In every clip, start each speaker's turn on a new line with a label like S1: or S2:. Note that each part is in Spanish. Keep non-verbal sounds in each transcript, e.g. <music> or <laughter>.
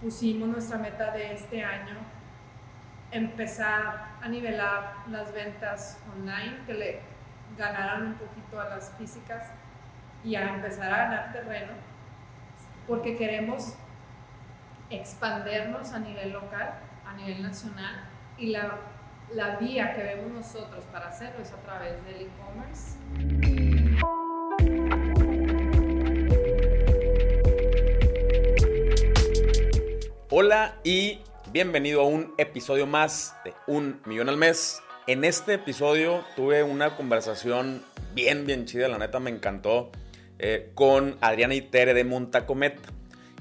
S1: pusimos nuestra meta de este año empezar a nivelar las ventas online, que le ganaran un poquito a las físicas y a empezar a ganar terreno, porque queremos expandernos a nivel local, a nivel nacional, y la, la vía que vemos nosotros para hacerlo es a través del e-commerce.
S2: Hola y bienvenido a un episodio más de Un Millón al Mes. En este episodio tuve una conversación bien, bien chida, la neta me encantó, eh, con Adriana Itere de Montacometa.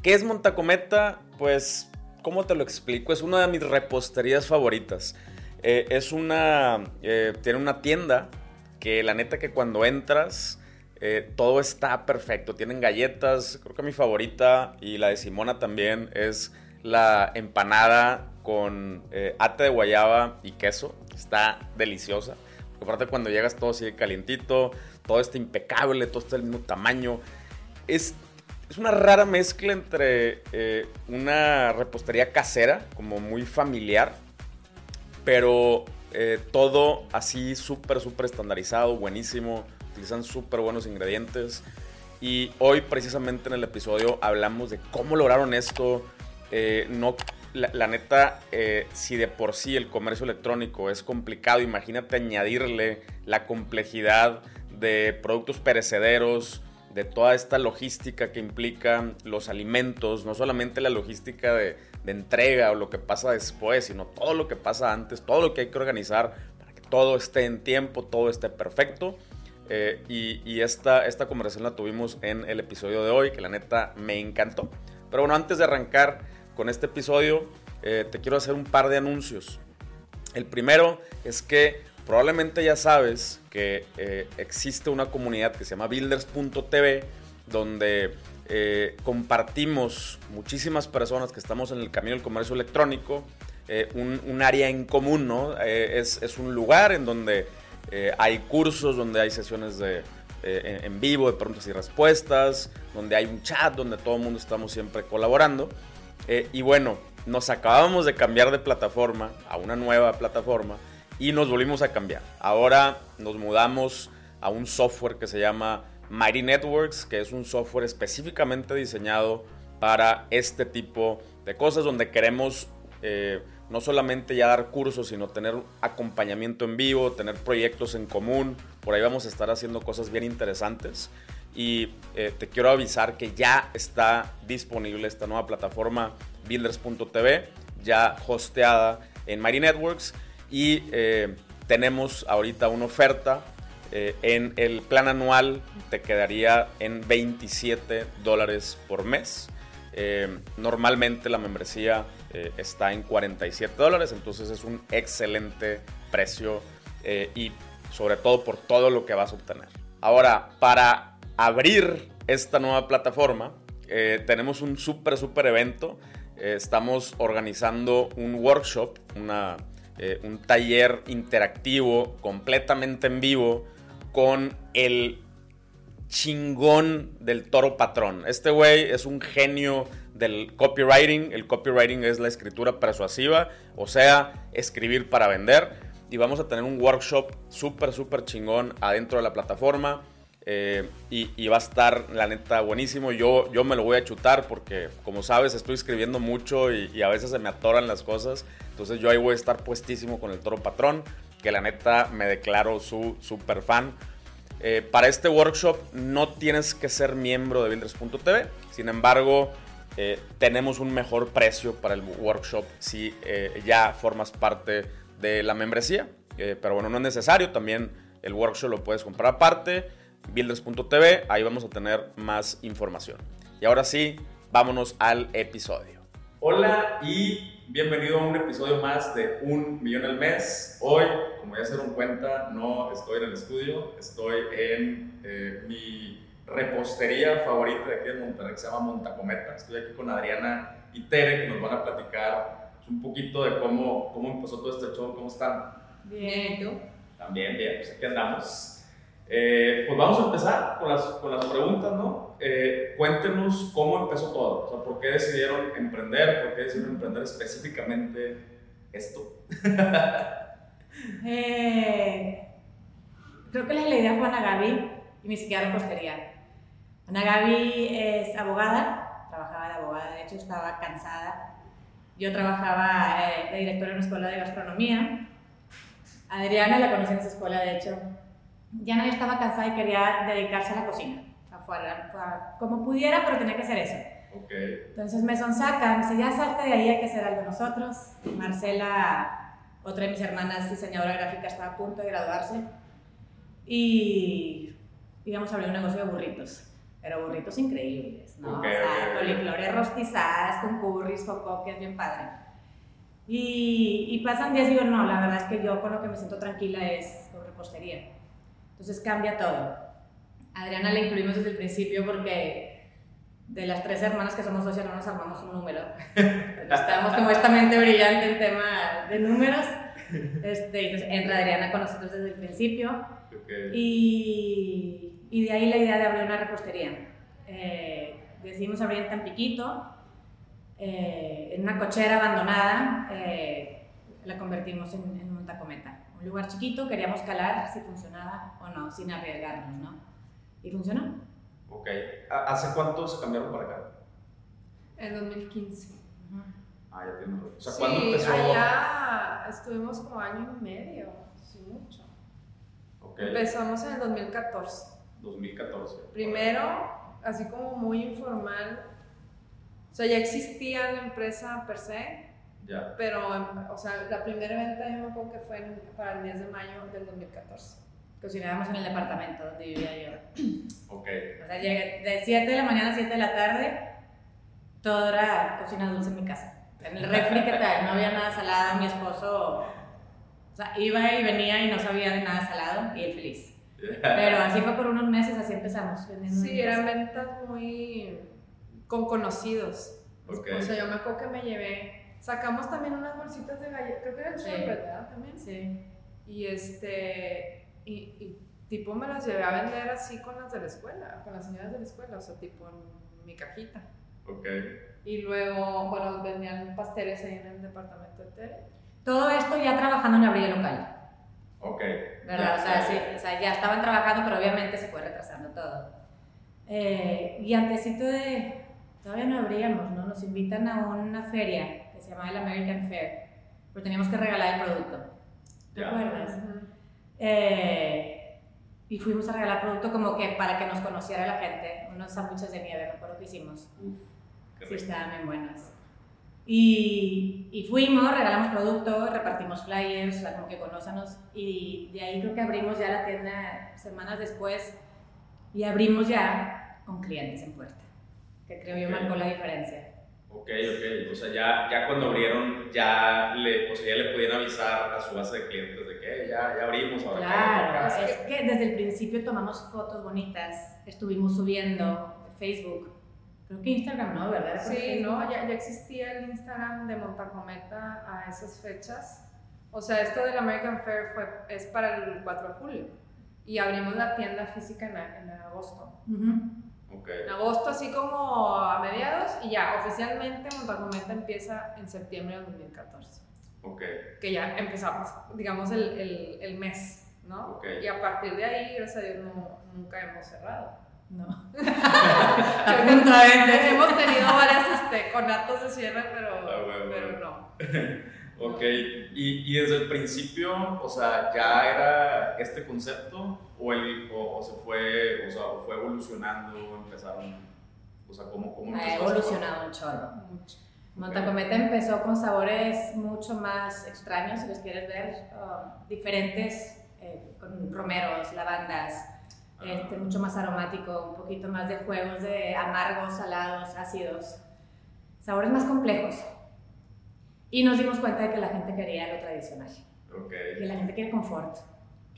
S2: ¿Qué es Montacometa? Pues, ¿cómo te lo explico? Es una de mis reposterías favoritas. Eh, es una, eh, tiene una tienda que la neta que cuando entras... todo está perfecto. Tienen galletas, creo que mi favorita y la de Simona también es la empanada con eh, ate de guayaba y queso. Está deliciosa. aparte cuando llegas todo sigue calientito, todo está impecable, todo está del mismo tamaño. Es, es una rara mezcla entre eh, una repostería casera, como muy familiar, pero eh, todo así súper, súper estandarizado, buenísimo. Utilizan súper buenos ingredientes. Y hoy precisamente en el episodio hablamos de cómo lograron esto, eh, no, la, neta, eh, si de por sí el comercio electrónico es complicado, imagínate añadirle la complejidad de productos perecederos, de toda esta logística que implica los alimentos, no solamente la logística de, entrega o lo que pasa después, sino todo lo que pasa antes, todo lo que hay que organizar para que todo esté en tiempo, todo esté perfecto. Eh, y, esta, esta conversación la tuvimos en el episodio de hoy, que la neta me encantó. Pero bueno, antes de arrancar, con este episodio eh, te quiero hacer un par de anuncios. El primero es que probablemente ya sabes que eh, existe una comunidad que se llama builders.tv donde eh, compartimos muchísimas personas que estamos en el camino del comercio electrónico, un, área en común, ¿no? Es, es, un lugar en donde hay cursos, donde hay sesiones de, en vivo de preguntas y respuestas, donde hay un chat, donde todo el mundo estamos siempre colaborando. Eh, y bueno, nos acabamos de cambiar de plataforma a una nueva plataforma y nos volvimos a cambiar. Ahora nos mudamos a un software que se llama Mighty Networks, que es un software específicamente diseñado para este tipo de cosas donde queremos eh, no solamente ya dar cursos, sino tener acompañamiento en vivo, tener proyectos en común. Por ahí vamos a estar haciendo cosas bien interesantes y eh, te quiero avisar que ya está disponible esta nueva plataforma builders.tv, ya hosteada en Mighty Networks y eh, tenemos ahorita una oferta eh, en el plan anual te quedaría en 27 dólares por mes. normalmente la membresía está en 47 dólares, entonces es un excelente precio y sobre todo por todo lo que vas a obtener. Ahora, para abrir esta nueva plataforma, eh, tenemos un súper, súper evento. Eh, estamos organizando un workshop, eh, un taller interactivo completamente en vivo con el chingón del toro patrón. Este güey es un genio del copywriting. El copywriting es la escritura persuasiva, o sea, escribir para vender. Y vamos a tener un workshop súper, súper chingón adentro de la plataforma. Eh, y, va a estar, la neta, buenísimo. Yo, yo me lo voy a chutar porque, como sabes, estoy escribiendo mucho y, a veces se me atoran las cosas. Entonces yo ahí voy a estar puestísimo con el toro patrón, que la neta me declaro su super fan. Eh, para este workshop no tienes que ser miembro de Builders.tv. Sin embargo, eh, tenemos un mejor precio para el workshop si ya formas parte de la membresía. pero bueno, no es necesario. También el workshop lo puedes comprar aparte builders.tv, ahí vamos a tener más información. Y ahora sí, vámonos al episodio. Hola y bienvenido a un episodio más de Un Millón al Mes. Hoy, como ya se dieron cuenta, no estoy en el estudio, estoy en eh, mi repostería favorita de aquí de Monterrey, que se llama Montacometa. Estoy aquí con Adriana y Tere, que nos van a platicar un poquito de cómo, cómo empezó todo este show, cómo están.
S1: Bien, ¿y tú?
S2: También bien, pues aquí andamos. Eh, pues vamos a empezar con las, con las preguntas, ¿no? Eh, cuéntenos cómo empezó todo, o sea, por qué decidieron emprender, por qué decidieron emprender específicamente esto. <laughs>
S3: Eh, creo que la idea fue Ana Gaby y ni siquiera repostería. Ana Gaby es abogada, trabajaba de abogada, de hecho estaba cansada. Yo trabajaba eh, de directora en una escuela de gastronomía. Adriana la conocí en esa escuela, de hecho. Ya no estaba cansada y quería dedicarse a la cocina, afuera, como pudiera, pero tenía que hacer eso.
S2: Okay.
S3: Entonces me sonsaca, me dice, ya salte de ahí, hay que hacer algo nosotros. Marcela, otra de mis hermanas, diseñadora gráfica, estaba a punto de graduarse. Y íbamos a abrir un negocio de burritos, pero burritos increíbles, ¿no?
S2: Okay,
S3: o sea,
S2: okay.
S3: coliflores rostizadas con curris, es bien padre. Y, y pasan días y digo, no, la verdad es que yo con lo que me siento tranquila es con repostería. Entonces cambia todo. Adriana la incluimos desde el principio porque de las tres hermanas que somos socias no nos armamos un número. <laughs> Estamos como esta mente brillante en tema de números. Este, entonces entra Adriana con nosotros desde el principio.
S2: Okay.
S3: Y, y, de ahí la idea de abrir una repostería. Eh, decidimos abrir en Tampiquito, eh, en una cochera abandonada, eh, la convertimos en, en Montacometa. Un lugar chiquito, queríamos calar si funcionaba o no, sin arriesgarnos, ¿no? Y funcionó.
S2: Ok. ¿Hace cuánto se cambiaron para acá?
S1: En 2015.
S3: Uh -huh.
S2: Ah, ya tiene O sea,
S1: sí,
S2: ¿cuándo empezó?
S1: allá estuvimos como año y medio, sí mucho.
S2: Okay.
S1: Empezamos en el 2014.
S2: 2014.
S1: Primero, así como muy informal. O sea, ya existía la empresa per se.
S2: Ya.
S1: Pero, o sea, la primera venta yo me acuerdo que fue en, para el 10 de mayo del 2014.
S3: Cocinábamos en el departamento donde vivía yo. <clears throat>
S2: Ok.
S3: O sea, llegué de 7 de la mañana a 7 de la tarde, todo era cocina dulce en mi casa. En el refri, ¿qué tal? No había nada salado, mi esposo, o sea, iba y venía y no sabía de nada salado y él feliz. Pero así fue por unos meses, así empezamos.
S1: Sí, eran ventas muy con conocidos.
S2: Okay.
S1: O sea, yo me acuerdo que me llevé, sacamos también unas bolsitas de galletas, creo que era el
S3: Sí.
S1: ¿verdad? También.
S3: Sí.
S1: Y este, y, y tipo me las llevé a vender así con las de la escuela, con las señoras de la escuela, o sea, tipo en mi cajita.
S2: Ok.
S1: Y luego, bueno, vendían pasteles ahí en el departamento de Tere.
S3: Todo esto ya trabajando en abrir el local.
S2: Ok.
S3: ¿verdad?
S2: Ya,
S3: o, sea,
S2: ya.
S3: sí, o sea, ya estaban trabajando, pero obviamente se fue retrasando todo. Eh, y antesito de, todavía no abríamos, ¿no? Nos invitan a una feria que se llama el American Fair, pero teníamos que regalar el producto. ¿Te acuerdas? Eh, y fuimos a regalar producto como que para que nos conociera la gente, unos sándwiches de nieve, me acuerdo que hicimos.
S2: Uf, qué
S3: Sí, estaban bien buenas. Y, y fuimos, regalamos producto, repartimos flyers, o sea, como que conózanos. Y de ahí creo que abrimos ya la tienda semanas después y abrimos ya con clientes en puerta, que creo yo marcó la diferencia.
S2: Ok, ok. O sea, ya, ya cuando abrieron, ya le, o sea, ya le podían avisar a su base de clientes de que "Eh, ya, ya abrimos ahora.
S3: Claro,
S2: que-
S3: es que desde el principio tomamos fotos bonitas, estuvimos subiendo Facebook. Creo que Instagram no, ¿verdad?
S1: Sí,
S3: Facebook.
S1: no, ya, ya existía el Instagram de Montacometa a esas fechas. O sea, esto del American Fair fue, es para el 4 de julio. Y abrimos la tienda física en, en agosto.
S3: Ujú.
S2: Ok.
S1: En agosto, así como a mediados, y ya oficialmente Montacometa empieza en septiembre de 2014.
S2: Ok.
S1: Que ya empezamos, digamos, el, el, el mes, ¿no?
S2: Ok.
S1: Y a partir de ahí, gracias a Dios, no, nunca hemos cerrado.
S3: No. <laughs> <laughs>
S1: Hemos tenido varias este, conatos de cierre, pero,
S2: Ah, bueno,
S1: pero
S2: bueno.
S1: no. <laughs>
S2: Ok. Y, y desde el principio, o sea, ¿ya era este concepto? ¿O, el, o, o se fue, o sea, o fue evolucionando? ¿Empezaron? O sea, ¿cómo, cómo
S3: Ha
S2: empezó?
S3: evolucionado un chorro.
S1: Mucho.
S3: Montacometa empezó con sabores mucho más extraños, si los quieres ver, uh, diferentes, eh, con romeros, lavandas,
S2: Ah,
S3: este, mucho más aromático, un poquito más de juegos de amargos, salados, ácidos, sabores más complejos. Y nos dimos cuenta de que la gente quería lo tradicional,
S2: Ok,
S3: que la gente quiere confort,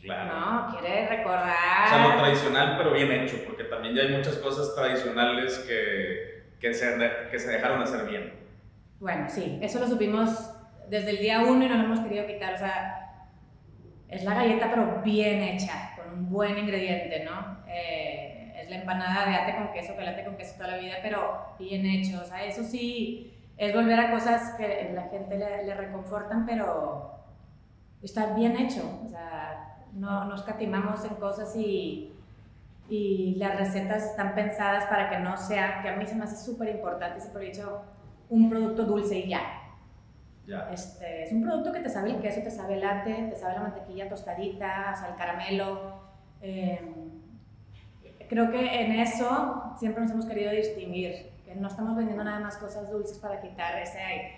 S2: claro.
S3: ¿no? Quiere
S2: O sea, lo
S3: recordar.
S2: tradicional, pero bien hecho, porque también ya hay muchas cosas tradicionales que, que, se, que se dejaron hacer bien.
S3: Bueno, sí, eso lo supimos desde el día uno y no lo hemos querido quitar. O sea, es la galleta, pero bien hecha, con un buen ingrediente, ¿no? Eh, es la empanada de ate con queso, que late con queso toda la vida, pero bien hecho. O sea, eso sí es volver a cosas que la gente le, le reconfortan, pero está bien hecho. O sea, no nos catimamos en cosas y, y las recetas están pensadas para que no sea, que a mí se me hace súper importante, siempre he dicho, un producto dulce y ya.
S2: Ya.
S3: Este, es un producto que te sabe el queso, te sabe el latte, te sabe la mantequilla tostadita, o sea, el caramelo. Eh, creo que en eso siempre nos hemos querido distinguir, que no estamos vendiendo nada más cosas dulces para quitar ese,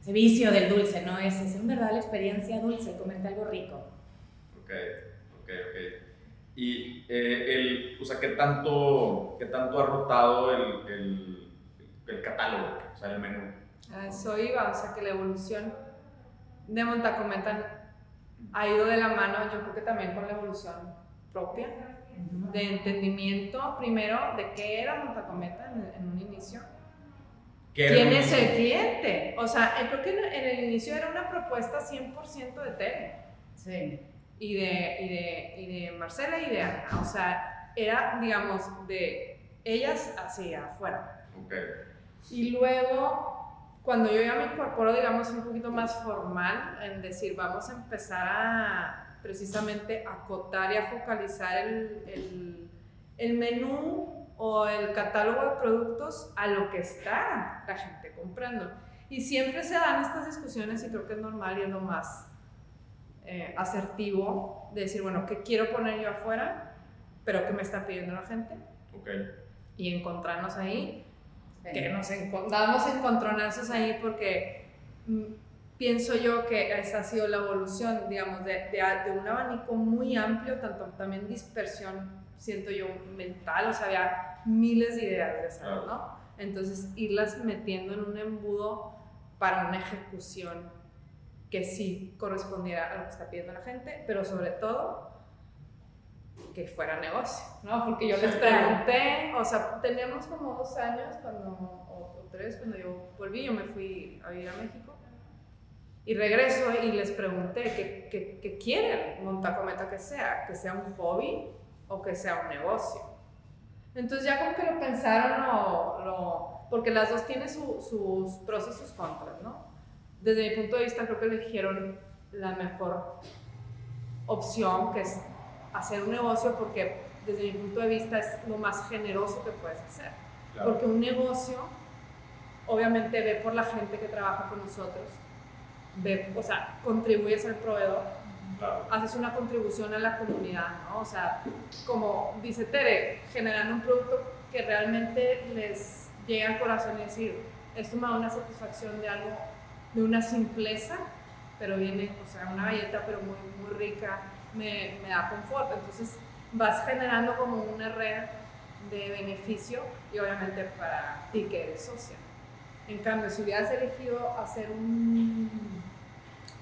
S3: ese vicio del dulce, ¿no? Es, es en verdad la experiencia dulce, comerte algo rico.
S2: Ok, ok, ok. Y eh, el, o sea, ¿qué tanto, qué tanto ha rotado el, el, el catálogo, o sea, el menú?
S1: A eso iba, o sea que la evolución de Montacometa ha ido de la mano, yo creo que también con la evolución propia, de entendimiento primero de qué era Montacometa en, en un inicio.
S2: ¿Qué era
S1: ¿Quién es el cliente? O sea, eh, creo que en, el inicio era una propuesta 100% de tele
S3: Sí.
S1: y de, y, de, y de Marcela y de Ana. O sea, era, digamos, de ellas hacia afuera.
S2: Ok,
S1: Y luego, cuando yo ya me incorporo, digamos, un poquito más formal, en decir, vamos a empezar a precisamente acotar y a focalizar el, el, el menú o el catálogo de productos a lo que está la gente comprando. Y siempre se dan estas discusiones y creo que es normal y es lo más eh, asertivo de decir, bueno, ¿qué quiero poner yo afuera? Pero ¿qué me está pidiendo la gente?
S2: ok.
S1: Y encontrarnos ahí
S3: Sí.
S1: que nos damos encontronazos ahí porque mm, pienso yo que esa ha sido la evolución, digamos, de, de, de un abanico muy amplio, tanto también dispersión, siento yo, mental, o sea, había miles de ideas de
S2: Claro.
S1: ¿no? Entonces, irlas metiendo en un embudo para una ejecución que sí correspondiera a lo que está pidiendo la gente, pero sobre todo que fuera negocio, ¿no? Porque yo les pregunté, o sea, teníamos como dos años cuando, o, o tres, cuando yo volví, yo me fui a vivir a México y regreso y les pregunté qué qué- qué quieren Montacometa que sea, que sea un hobby o que sea un negocio. Entonces ya como que lo pensaron, lo, lo- porque las dos tienen su- sus pros y sus contras, ¿no? Desde mi punto de vista creo que eligieron la mejor opción, que es hacer un negocio, porque desde mi punto de vista es lo más generoso que puedes hacer.
S2: Claro.
S1: Porque un negocio obviamente ve por la gente que trabaja con nosotros, ve, o sea, contribuyes al proveedor, Haces una contribución a la comunidad, ¿no? O sea, como dice Tere, generando un producto que realmente les llegue al corazón y decir, esto me da una satisfacción de algo, de una simpleza, pero viene, o sea, una galleta, pero muy, muy rica, me, me da confort. Entonces, vas generando como una red de beneficio y obviamente para ti que eres socia. En cambio, si hubieras elegido hacer un,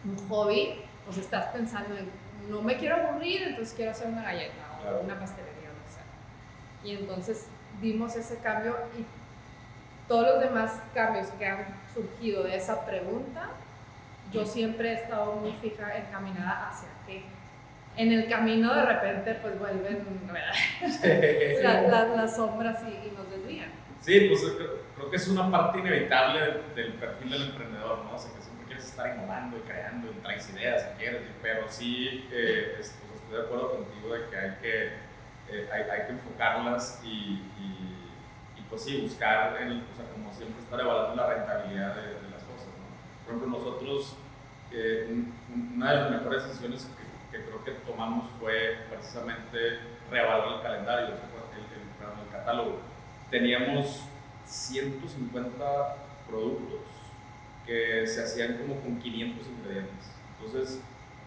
S1: un hobby, pues estás pensando en, no me quiero aburrir, entonces quiero hacer una galleta o
S2: Claro.
S1: una pastelería, o sea. Y entonces dimos ese cambio y todos los demás cambios que han surgido de esa pregunta, yo siempre he estado muy fija, encaminada hacia que en el camino de repente pues vuelven <laughs> la- las sombras y, y nos desvían.
S2: Sí, pues creo, que es una parte inevitable del, del perfil del emprendedor, ¿no? O sea, estar innovando y creando y traes ideas si quieres, pero sí eh, es- pues, estoy de acuerdo contigo de que hay que, eh, hay, hay que enfocarlas y, y, y, pues sí, buscar, el, o sea, como siempre, estar evaluando la rentabilidad de, de las cosas, ¿no? Por ejemplo, nosotros, eh, un- un- una de las mejores decisiones que, que creo que tomamos fue precisamente reevaluar el calendario, el, el- el catálogo teníamos 150 productos que se hacían como con 500 ingredientes. Entonces,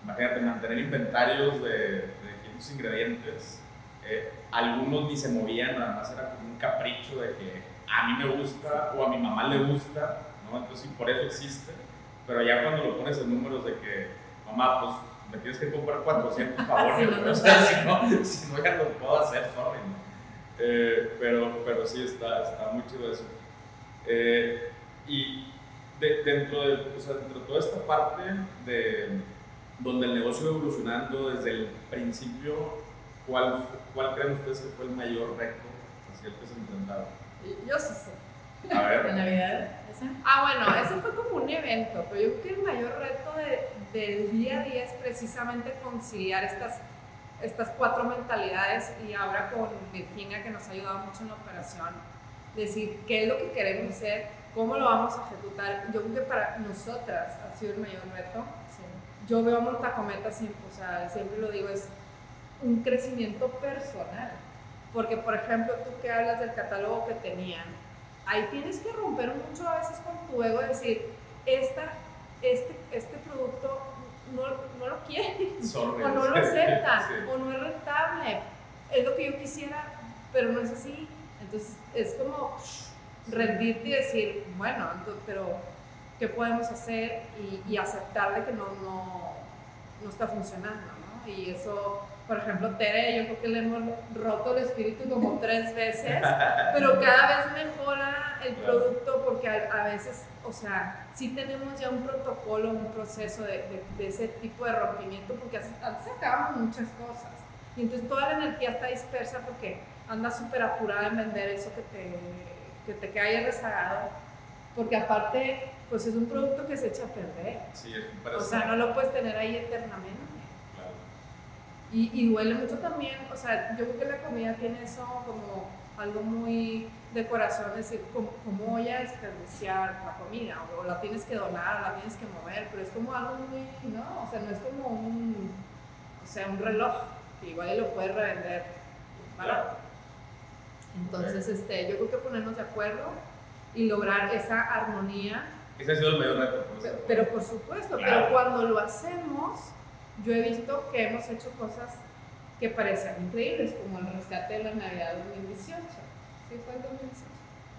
S2: imagínate mantener inventarios de, de 500 ingredientes. eh, algunos ni se movían, nada más era como un capricho de que a mí me gusta o a mi mamá le gusta, ¿no? Entonces, y por eso existe. Pero ya cuando lo pones en números de que, mamá, pues me tienes que comprar 400 <laughs> favores,
S3: Sí, no, <laughs>
S2: o sea, si no, si no ya lo puedo hacer, sorry, ¿no? Eh, pero, pero sí, está, está muy chido eso. Eh, y de- dentro, de, o sea, dentro de toda esta parte de donde el negocio va evolucionando desde el principio, ¿cuál, ¿cuál creen ustedes que fue el mayor reto hacia el que se enfrentaron?
S1: Yo sí sé.
S2: A ver.
S3: ¿De Navidad? ¿Esa?
S1: Ah, bueno, ese fue como un evento, pero yo creo que el mayor reto de- del día a día es precisamente conciliar estas, estas cuatro mentalidades y ahora con Virginia que nos ha ayudado mucho en la operación, decir qué es lo que queremos hacer, cómo lo vamos a ejecutar. Yo creo que para nosotras ha sido el mayor reto.
S3: Sí.
S1: Yo veo a Montacometa siempre, o sea, siempre lo digo, es un crecimiento personal. Porque, por ejemplo, tú que hablas del catálogo que tenían, ahí tienes que romper mucho a veces con tu ego, decir, esta, este, este producto no, no lo quieren,
S2: Sorry.
S1: o no lo aceptan,
S2: Sí.
S1: o no es rentable. Es lo que yo quisiera, pero no es así. Entonces, es como rendirte y decir, bueno, pero ¿qué podemos hacer? Y, y aceptar de que no, no, no está funcionando, ¿no? Y eso, por ejemplo, Tere, yo creo que le hemos roto el espíritu como <laughs> tres veces, pero cada vez mejora el producto porque a, a veces, o sea, sí tenemos ya un protocolo, un proceso de, de- de ese tipo de rompimiento, porque hace- antes sacábamos muchas cosas. Y entonces toda la energía está dispersa porque andas súper apurada en vender eso que te, que te queda ahí rezagado. Porque aparte, pues es un producto que se echa a perder.
S2: Sí, es
S1: O sea, no lo puedes tener ahí eternamente.
S2: Claro.
S1: Y, y duele mucho también, o sea, yo creo que la comida tiene eso como algo muy de corazón, es decir, ¿cómo, cómo voy a desperdiciar la comida? O, la tienes que donar, o la tienes que mover, pero es como algo muy, no, o sea, no es como un, o sea, un reloj, que igual lo puedes revender barato. Entonces, este, yo creo que ponernos de acuerdo y lograr esa armonía
S2: Ese ha sido el mayor reto. por
S1: Pe-
S2: eso.
S1: Pero por supuesto,
S2: Claro.
S1: pero cuando lo hacemos, yo he visto que hemos hecho cosas que parecían increíbles, como el rescate de la Navidad 2018. ¿Sí fue el 2018?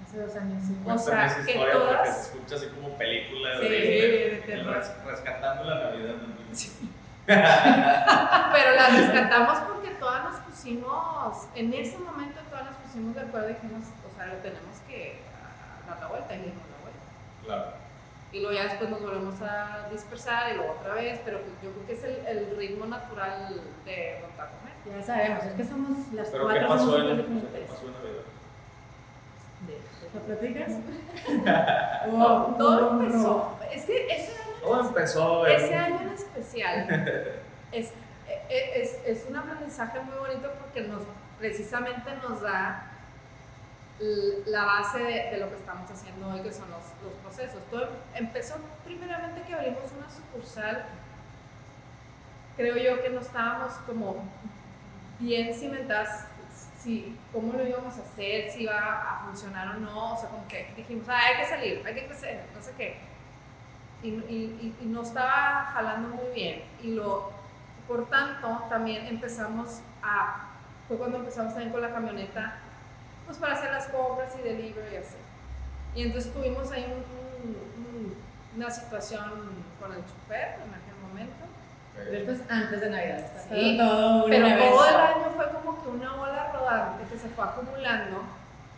S3: Hace dos años, sí.
S1: O sea,
S2: esa
S1: que todas-
S2: se escucha así como película
S1: Sí,
S2: de,
S1: de
S2: el
S1: terror.
S2: res- rescatando la Navidad. ¿no? <laughs>
S1: Pero la rescatamos porque todas nos pusimos, en ese momento todas nos pusimos de acuerdo y dijimos, o sea, lo tenemos que dar la vuelta y le dimos la vuelta.
S2: Claro.
S1: Y luego ya después nos volvemos a dispersar y luego otra vez, pero yo creo que es el, el ritmo natural de Montacomer.
S3: Ya sabemos, es que somos las
S2: Pero ¿qué
S3: cuatro somos
S2: pasó en ¿qué pasó en Navidad?
S3: ¿Lo platicas? <laughs>
S1: No, todo empezó. Es que ese año,
S2: Todo empezó en-
S1: ese año en especial <laughs> es, e- es, es un aprendizaje muy bonito porque nos, precisamente nos da la base de, de lo que estamos haciendo hoy, que son los, los procesos. Todo empezó primeramente que abrimos una sucursal. Creo yo que no estábamos como bien cimentadas si cómo lo íbamos a hacer, si iba a funcionar o no, o sea, como que dijimos, "Ah, hay que salir, hay que crecer, no sé qué. Y- y- y no estaba jalando muy bien. Y lo, por tanto, también empezamos a, fue cuando empezamos también con la camioneta, pues para hacer las compras y delivery y así. Y entonces tuvimos ahí un- un- un- una situación con el chofer en aquel momento.
S3: Pero esto es antes de Navidad. Está
S1: Sí,
S3: todo
S1: Pero todo el año fue como que una ola rodante que se fue acumulando,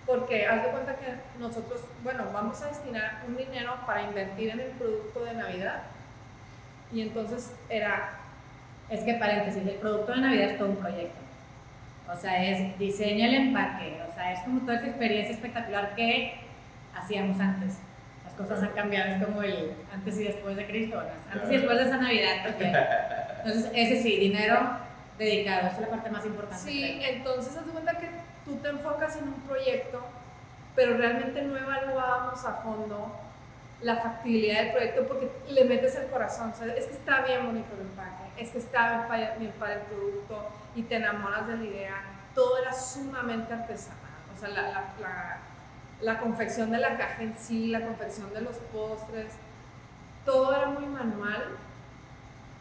S1: porque haz de cuenta que nosotros, bueno, vamos a destinar un dinero para invertir en el producto de Navidad. Y entonces era,
S3: Es que paréntesis, el producto de Navidad es todo un proyecto. O sea, es diseño el empaque, o sea, es como toda esa experiencia espectacular que hacíamos antes. Las cosas han cambiado, es como el antes y después de Cristo, ¿no? antes y después de esa Navidad también. <laughs> Entonces, ese sí, dinero dedicado, esa es la parte más importante.
S1: sí,
S3: creo.
S1: entonces haz de cuenta que tú te enfocas en un proyecto, pero realmente no evaluábamos a fondo la factibilidad del proyecto porque le metes el corazón, o sea, es que está bien bonito el empaque, es que está bien para, el producto y te enamoras de la idea, todo era sumamente artesanal, o sea, la, la, la, la confección de la caja en sí, la confección de los postres, todo era muy manual.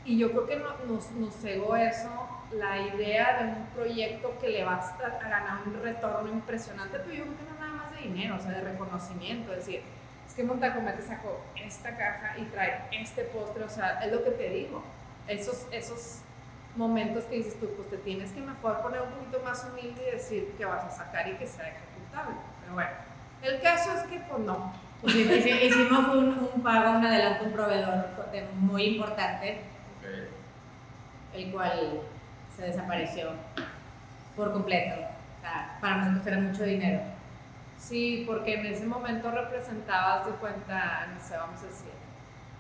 S1: Y yo creo que no- nos, nos cegó eso, la idea de un proyecto que le va a, ganar un retorno impresionante, pero yo creo que no nada más de dinero, o sea, de reconocimiento, es decir, es que Montacomete sacó esta caja y trae este postre, o sea, es lo que te digo, esos, esos momentos que dices tú, pues te tienes que mejor poner un poquito más humilde y decir que vas a sacar y que sea ejecutable, pero bueno, el caso es que pues no,
S3: Pues, hicimos un, un pago, un adelanto, un proveedor muy importante,
S2: Ok.
S3: el cual se desapareció por completo. O sea, para nosotros era mucho dinero.
S1: Sí, porque en ese momento representabas de cuenta, no sé, vamos a decir,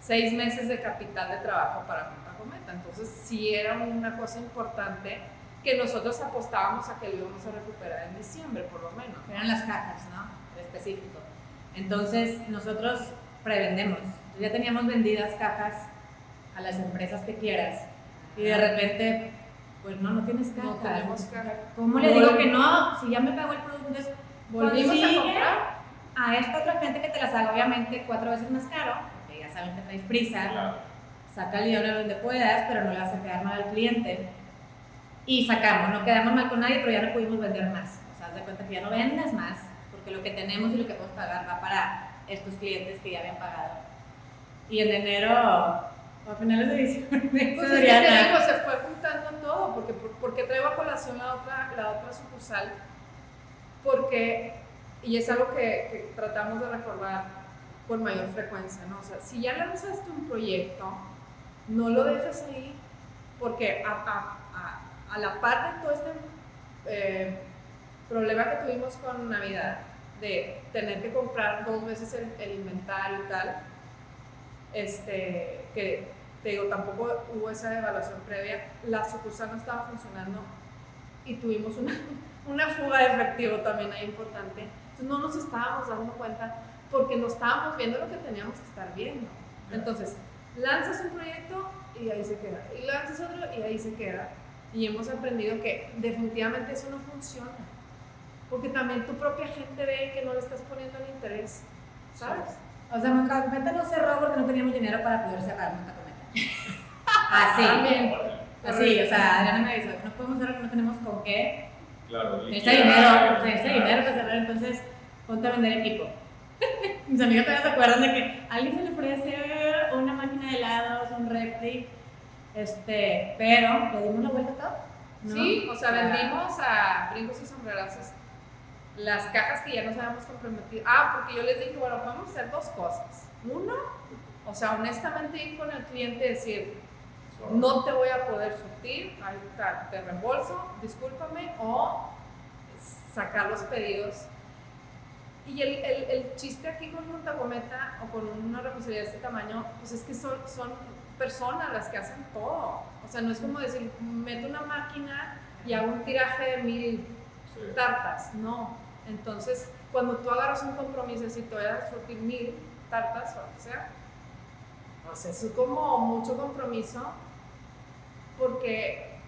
S1: seis meses de capital de trabajo para Junta Entonces, sí era una cosa importante que nosotros apostábamos a que lo íbamos a recuperar en diciembre, por lo menos.
S3: Eran las cajas, ¿no? En específico. Entonces, nosotros prevendemos. Ya teníamos vendidas cajas a las empresas que quieras. Y de repente, pues no, no tienes cajas.
S1: No tenemos cajas.
S3: ¿Cómo le digo que no? Si ya me pagó el producto, entonces
S1: volvimos a comprar.
S3: a esta otra gente que te las haga obviamente cuatro veces más caro, porque ya saben que traes prisa.
S2: Claro.
S3: Saca el dinero donde puedas, pero no le vas a quedar mal al cliente. Y sacamos, no quedamos mal con nadie, pero ya no pudimos vender más. O sea, haz de cuenta que ya no vendes más, porque lo que tenemos y lo que podemos pagar va para estos clientes que ya habían pagado. Y en enero, a finales de diciembre,
S1: Pues es que digo, se fue juntando todo, porque, porque traigo a colación la otra, la otra sucursal, porque, y es algo que, que tratamos de recordar con mayor frecuencia, ¿no? O sea, si ya lanzaste un proyecto, no lo dejes ahí, porque a, a- a- a la par de todo este eh, problema que tuvimos con Navidad, de tener que comprar dos veces el, el inventario y tal, este, que te digo, tampoco hubo esa evaluación previa, la sucursal no estaba funcionando y tuvimos una, <laughs> una fuga de efectivo también ahí importante. Entonces no nos estábamos dando cuenta porque no estábamos viendo lo que teníamos que estar viendo. Entonces, lanzas un proyecto y ahí se queda, y lanzas otro y ahí se queda. Y hemos aprendido que definitivamente eso no funciona. Porque también tu propia gente ve que no le estás poniendo el interés, ¿sabes?
S3: O sea, Monta Cometa no cerró porque no teníamos dinero para poder cerrar Monta Cometa. <laughs> Así.
S1: También.
S3: Así, o sea, Adriana me avisó que no podemos cerrar porque no tenemos con qué.
S2: Claro.
S3: Ese
S2: liquidar,
S3: dinero, ese
S2: claro.
S3: dinero para cerrar, entonces ponte a vender equipo. <laughs> Mis amigas todavía se acuerdan de que a alguien se le ofrece helados, un refri, este, pero le dimos la vuelta a todo. ¿no?
S1: Sí, o sea, vendimos a brincos y sombrerazos las cajas que ya nos habíamos comprometido. Ah, porque yo les dije, bueno, podemos hacer dos cosas. Uno, o sea, honestamente ir con el cliente y decir, no te voy a poder surtir, ahí está, te reembolso, discúlpame, o sacar los pedidos. Y el, el, el chiste aquí con Montagometa o con una responsabilidad de este tamaño, pues es que son, son personas las que hacen todo. O sea, no es como decir, meto una máquina y hago un tiraje de mil
S2: Sí.
S1: tartas, no. Entonces, cuando tú agarras un compromiso decir, te voy a surtir mil tartas o lo que sea, pues eso es como mucho compromiso, porque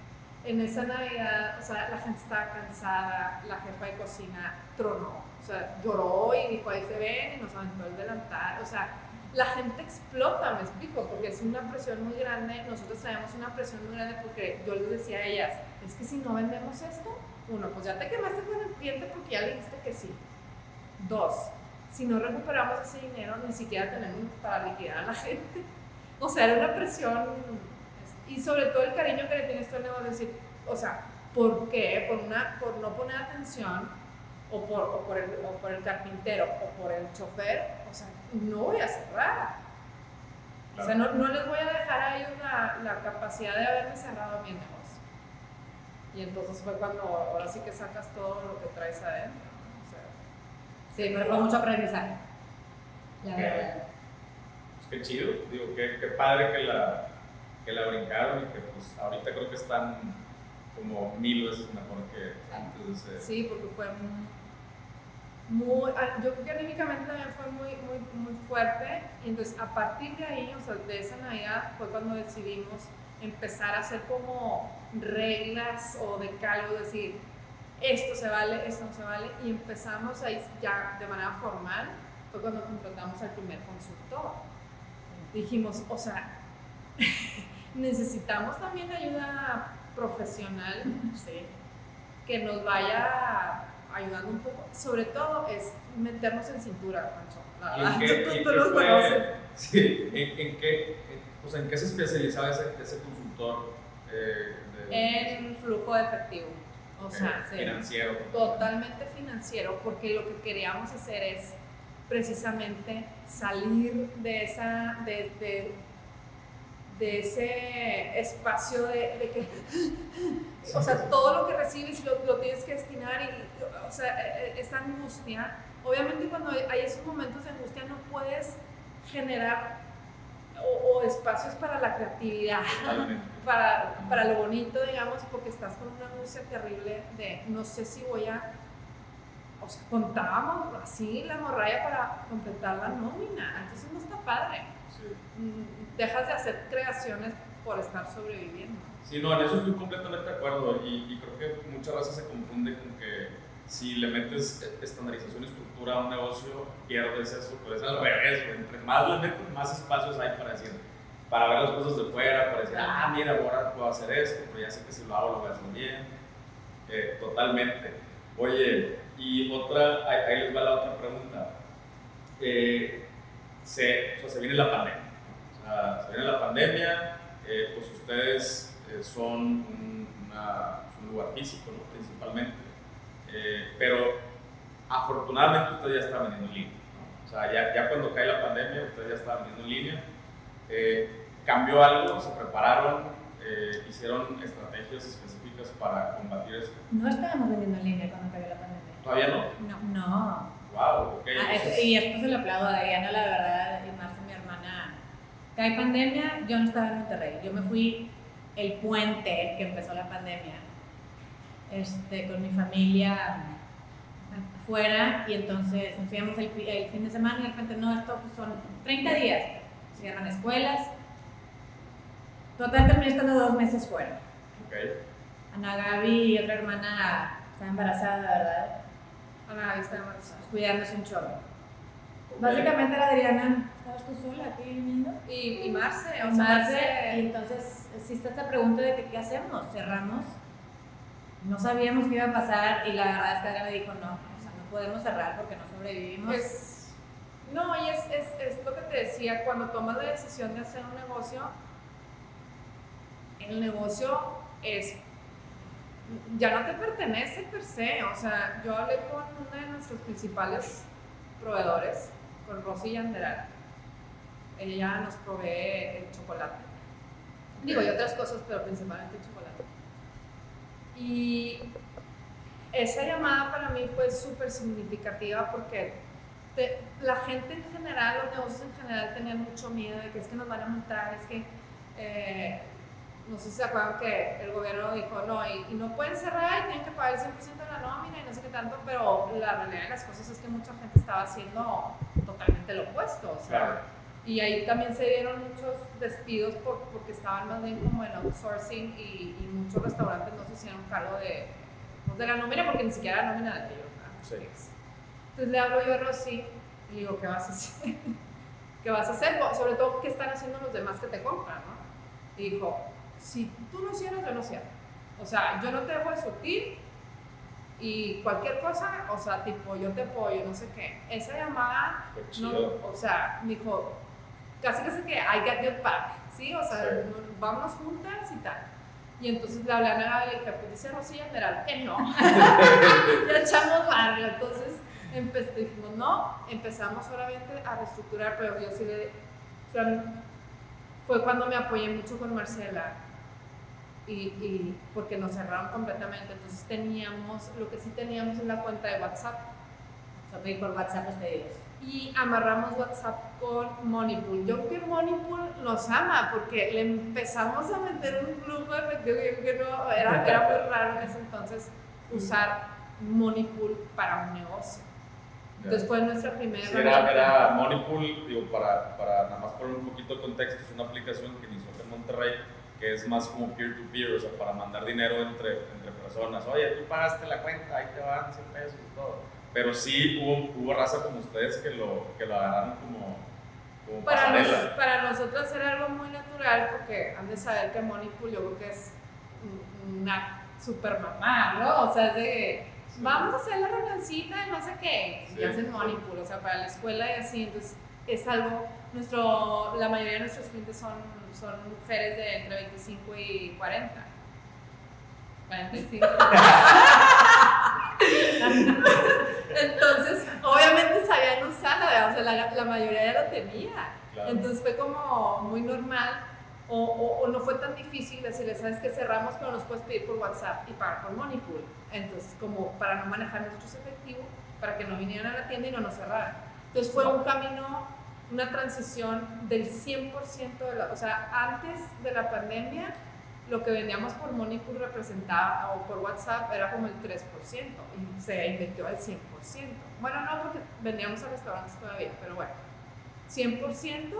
S1: en esa Navidad, o sea, la gente estaba cansada, la jefa de cocina tronó, o sea, lloró y dijo, ahí se ven, y nos aventó el delantal, o sea, la gente explota, me explico, porque es una presión muy grande, nosotros traemos una presión muy grande porque yo les decía a ellas, es que si no vendemos esto, uno, pues ya te quemaste con el cliente porque ya le dijiste que sí. Dos, si no recuperamos ese dinero, ni siquiera tenemos para liquidar a la gente. O sea, era una presión y sobre todo el cariño que le tienes tú al negocio, decir, o sea, ¿por qué? Por, una, por no poner atención o por, o, por el, o por el carpintero o por el chofer, o sea, no voy a cerrar. O sea, no, no les voy a dejar a ellos la, la capacidad de haberme cerrado mi negocio. Y entonces fue cuando ahora sí que sacas todo lo que traes adentro. O sea,
S3: Sí, pero fue mucho aprendizaje. La verdad.
S2: Pues qué chido, digo, qué, qué padre que la, que la brincaron y que pues ahorita creo que están como mil veces mejor que antes de ese...
S1: Sí, porque fue muy, ah, yo creo que anímicamente también fue muy, muy, muy fuerte. Y entonces a partir de ahí, o sea, de esa Navidad fue cuando decidimos empezar a hacer como reglas o decálogos, decir, esto se vale, esto no se vale. Y empezamos ahí ya de manera formal, fue cuando contratamos al primer consultor. Dijimos, o sea, <laughs> necesitamos también ayuda profesional
S3: Sí.
S2: que nos vaya ayudando un poco. Sobre todo es meternos en cintura, Pancho. La
S4: ¿Y en
S2: verdad,
S4: qué,
S2: tú- <laughs>
S4: y
S2: tú
S4: qué
S2: los
S4: fue-
S2: conoces.
S4: sí, en, en qué, en- o sea, ¿en qué se especializaba ese, ese consultor eh, de-
S1: En flujo de efectivo. O
S4: eh,
S1: sea, sí,
S4: financiero?
S1: totalmente financiero, porque lo que queríamos hacer es precisamente salir de esa, de, de, de ese espacio de, que, o sea, todo lo que recibes lo, lo tienes que destinar y, o sea, e, e, esta angustia, obviamente cuando hay esos momentos de angustia no puedes generar o, espacios para la creatividad, para, para lo bonito, digamos, porque estás con una angustia terrible de no sé si voy a o sea, contábamos así la morralla para completar la nómina. Entonces no está padre. Mm, dejas de hacer creaciones por estar sobreviviendo.
S2: Sí, no, en eso estoy completamente de acuerdo y, creo que muchas veces se confunde con que si le metes estandarización y estructura a un negocio, pierdes eso, pero es al revés, entre más le metes, más espacios hay para decir, para ver las cosas de fuera, para decir, ah, mira, ahora puedo hacer esto, pero ya sé que si lo hago lo voy a hacer bien, eh, totalmente. Oye, y otra, ahí, les va la otra pregunta. Eh, se, o sea, se viene la pandemia. Sea, se viene la pandemia, eh, pues ustedes eh, son un, lugar físico, ¿no? principalmente. pero afortunadamente ustedes ya están vendiendo en línea. ¿no? O sea, ya, ya, cuando cae la pandemia, ustedes ya estaban vendiendo en línea. cambió algo, se prepararon, hicieron estrategias específicas para combatir esto.
S3: No estábamos vendiendo en línea cuando cayó la pandemia.
S2: ¿Todavía
S3: no? No. no.
S2: Wow, ok.
S3: Ah, y esto se lo aplaudo a Diana, la verdad, y Marcia, mi hermana. Que hay pandemia, yo no estaba en Monterrey. Yo me fui el puente que empezó la pandemia este, con mi familia afuera y entonces nos fuimos el, el, fin de semana y de repente no, esto pues, son 30 días, cierran escuelas. Total terminé estando dos meses fuera.
S2: Okay.
S3: Ana Gaby y otra hermana está embarazada, ¿verdad?
S1: Ah, está
S3: cuidándose un chorro. Básicamente la Adriana, ¿estabas tú sola aquí viniendo?
S1: Y, y Marce,
S3: o Marce, y entonces existe esta pregunta de que, qué hacemos, cerramos. No sabíamos qué iba a pasar y la verdad es que Adriana dijo no, o sea, no podemos cerrar porque no sobrevivimos.
S1: no, y es, es, es lo que te decía, cuando tomas la decisión de hacer un negocio, el negocio es ya no te pertenece per se. O sea, yo hablé con uno de nuestros principales proveedores, con Rosy Yanderal. Ella nos provee el chocolate. Digo, y otras cosas, pero principalmente el chocolate. Y esa llamada para mí fue súper significativa porque la gente en general, los negocios en general tenían mucho miedo de que es que nos van a montar, es que eh, no sé si se acuerdan que el gobierno dijo, no, y, no pueden cerrar y tienen que pagar el 100% de la nómina y no sé qué tanto, pero la realidad de las cosas es que mucha gente estaba haciendo totalmente lo opuesto, o sea, y ahí también se dieron muchos despidos por, porque estaban más bien como en outsourcing y, y muchos restaurantes no se hicieron cargo de, pues, de la nómina porque ni siquiera la nómina de ellos. Sí. Entonces le hablo yo a Rosy y le digo, ¿qué vas a hacer? <laughs> ¿Qué vas a hacer? Sobre todo, ¿qué están haciendo los demás que te compran? ¿no? Y dijo, si tú no cierras, yo no cierro. O sea, yo no te dejo de surtir y cualquier cosa, o sea, tipo, yo te apoyo, no sé qué. Esa llamada, no, o sea, me dijo, casi casi que I get your back, ¿sí? O sea, vámonos juntas y tal. Y entonces le hablé a Ana y le dije, pues dice Rosilla que no. <laughs> ya echamos barrio. Entonces dijimos, no, empezamos solamente a reestructurar, pero yo sí le. O sea, fue cuando me apoyé mucho con Marcela y, y, porque nos cerraron completamente. Entonces teníamos, lo que sí teníamos en la cuenta de WhatsApp.
S3: Sea, por WhatsApp los pedidos.
S1: Y amarramos WhatsApp con Moneypool. Yo creo que Moneypool nos ama porque le empezamos a meter un flujo efectivo. Yo creo que no, era, era muy raro en ese entonces usar Moneypool para un negocio. Entonces fue nuestra primera.
S2: Sí, era, era Moneypool, digo, para, para nada más poner un poquito de contexto, es una aplicación que inició en Monterrey que es más como peer-to-peer, o sea, para mandar dinero entre, entre personas. Oye, tú pagaste la cuenta, ahí te van 100 pesos y todo. Pero sí hubo, hubo raza como ustedes que lo, que lo agarraron como, como
S1: para, nos, para nosotros era algo muy natural porque han de saber que Monipool yo creo que es una super mamá, ¿no? O sea, es de vamos a hacer la reunioncita y no sé qué, y hacen Monipool, o sea, para la escuela y así, entonces es algo, nuestro, la mayoría de nuestros clientes son son mujeres de entre 25 y 40. 45. <laughs> Entonces, obviamente sabían usarla, o sea, la, la, mayoría ya lo tenía. Entonces fue como muy normal O, o, o no fue tan difícil decirle, sabes que cerramos, pero nos puedes pedir por WhatsApp y pagar por Moneypool. Entonces, como para no manejar nuestros efectivos, para que no vinieran a la tienda y no nos cerraran. Entonces fue un camino, una transición del 100% de la, o sea, antes de la pandemia, lo que vendíamos por Moneypool representaba, o por WhatsApp, era como el 3%, y se invirtió al 100%. Bueno, no, porque vendíamos a restaurantes todavía, pero bueno, 100%,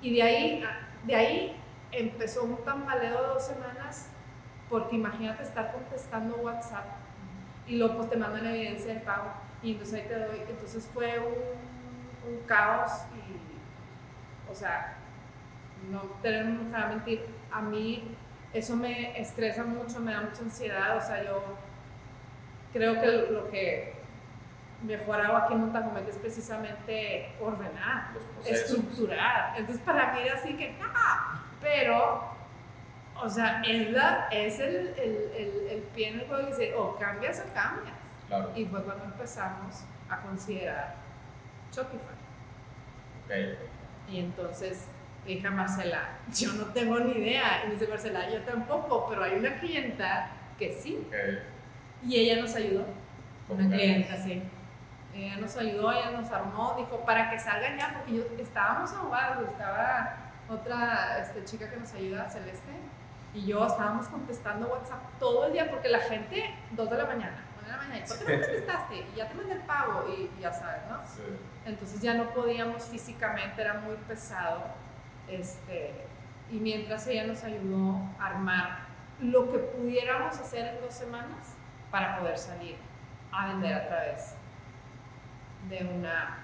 S1: y de ahí, de ahí empezó un tambaleo de dos semanas, porque imagínate estar contestando WhatsApp, y luego pues te mandan evidencia del pago, y entonces ahí te doy, entonces fue un, un caos, y, o sea, no tenemos que mentir, a mí eso me estresa mucho, me da mucha ansiedad, o sea, yo creo que lo que mejor hago aquí en Montajumet es precisamente ordenar, estructurar. Entonces para mí era así que, no, pero, o sea, es, la, es el, el, el, el pie en el juego y dice, o cambias o cambias.
S2: Claro.
S1: Y fue cuando empezamos a considerar Shopify.
S2: Ok.
S1: Y entonces le dije a Marcela, yo no tengo ni idea. Y dice Marcela, yo tampoco, pero hay una clienta que sí.
S2: Ok.
S1: Y ella nos ayudó.
S2: ¿Cómo
S1: Una clienta, sí. Ella nos ayudó, ella nos armó, dijo, para que salgan ya, porque yo estábamos ahogados, estaba otra este, chica que nos ayuda, Celeste, y yo estábamos contestando WhatsApp todo el día, porque la gente, dos de la mañana, una de la mañana, ¿por qué no contestaste? Y ya te mandé el pago, y, y ya sabes, ¿no?
S2: Sí.
S1: Entonces ya no podíamos físicamente, era muy pesado. Este, y mientras ella nos ayudó a armar lo que pudiéramos hacer en dos semanas para poder salir a vender a través de una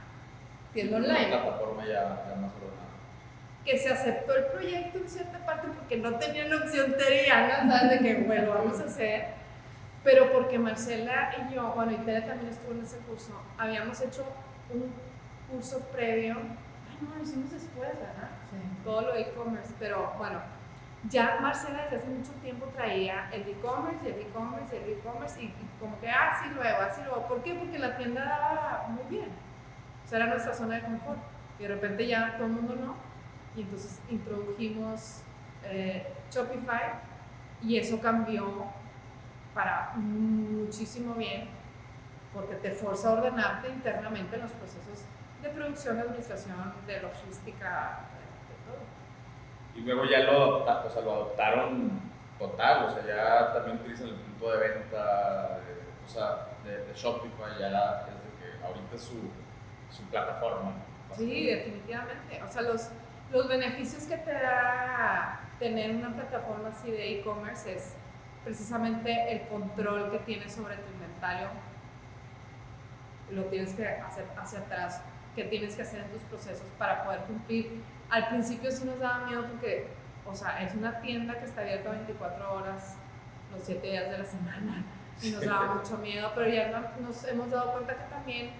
S1: tienda
S2: Una
S1: online.
S2: plataforma ya, ya más ordenada.
S1: Que se aceptó el proyecto en cierta parte porque no tenían la opción teriana, ¿sabes? De que, bueno, <laughs> vamos a hacer. Pero porque Marcela y yo, bueno, y Tere también estuvo en ese curso, habíamos hecho un curso previo. Ay, no, lo hicimos después, ¿verdad? Todo lo e-commerce, pero bueno, ya Marcela desde hace mucho tiempo traía el e-commerce el e-commerce el e-commerce y, como que, ah, sí, luego, así luego. ¿Por qué? Porque la tienda daba muy bien. O sea, era nuestra zona de confort. Y de repente ya todo el mundo no. Y entonces introdujimos eh, Shopify y eso cambió para muchísimo bien porque te forza a ordenarte internamente en los procesos de producción, de administración, de logística.
S2: Y luego ya lo, adopta- o sea, lo adoptaron total, o sea, ya también utilizan el punto de venta, de, o sea, de, de Shopify, ya es de que ahorita es su, su plataforma.
S1: Sí, definitivamente. O sea, los, los beneficios que te da tener una plataforma así de e-commerce es precisamente el control que tienes sobre tu inventario. Lo tienes que hacer hacia atrás, que tienes que hacer en tus procesos para poder cumplir. Al principio sí nos daba miedo porque, o sea, es una tienda que está abierta 24 horas los 7 días de la semana y nos daba mucho miedo, pero ya no- nos hemos dado cuenta que también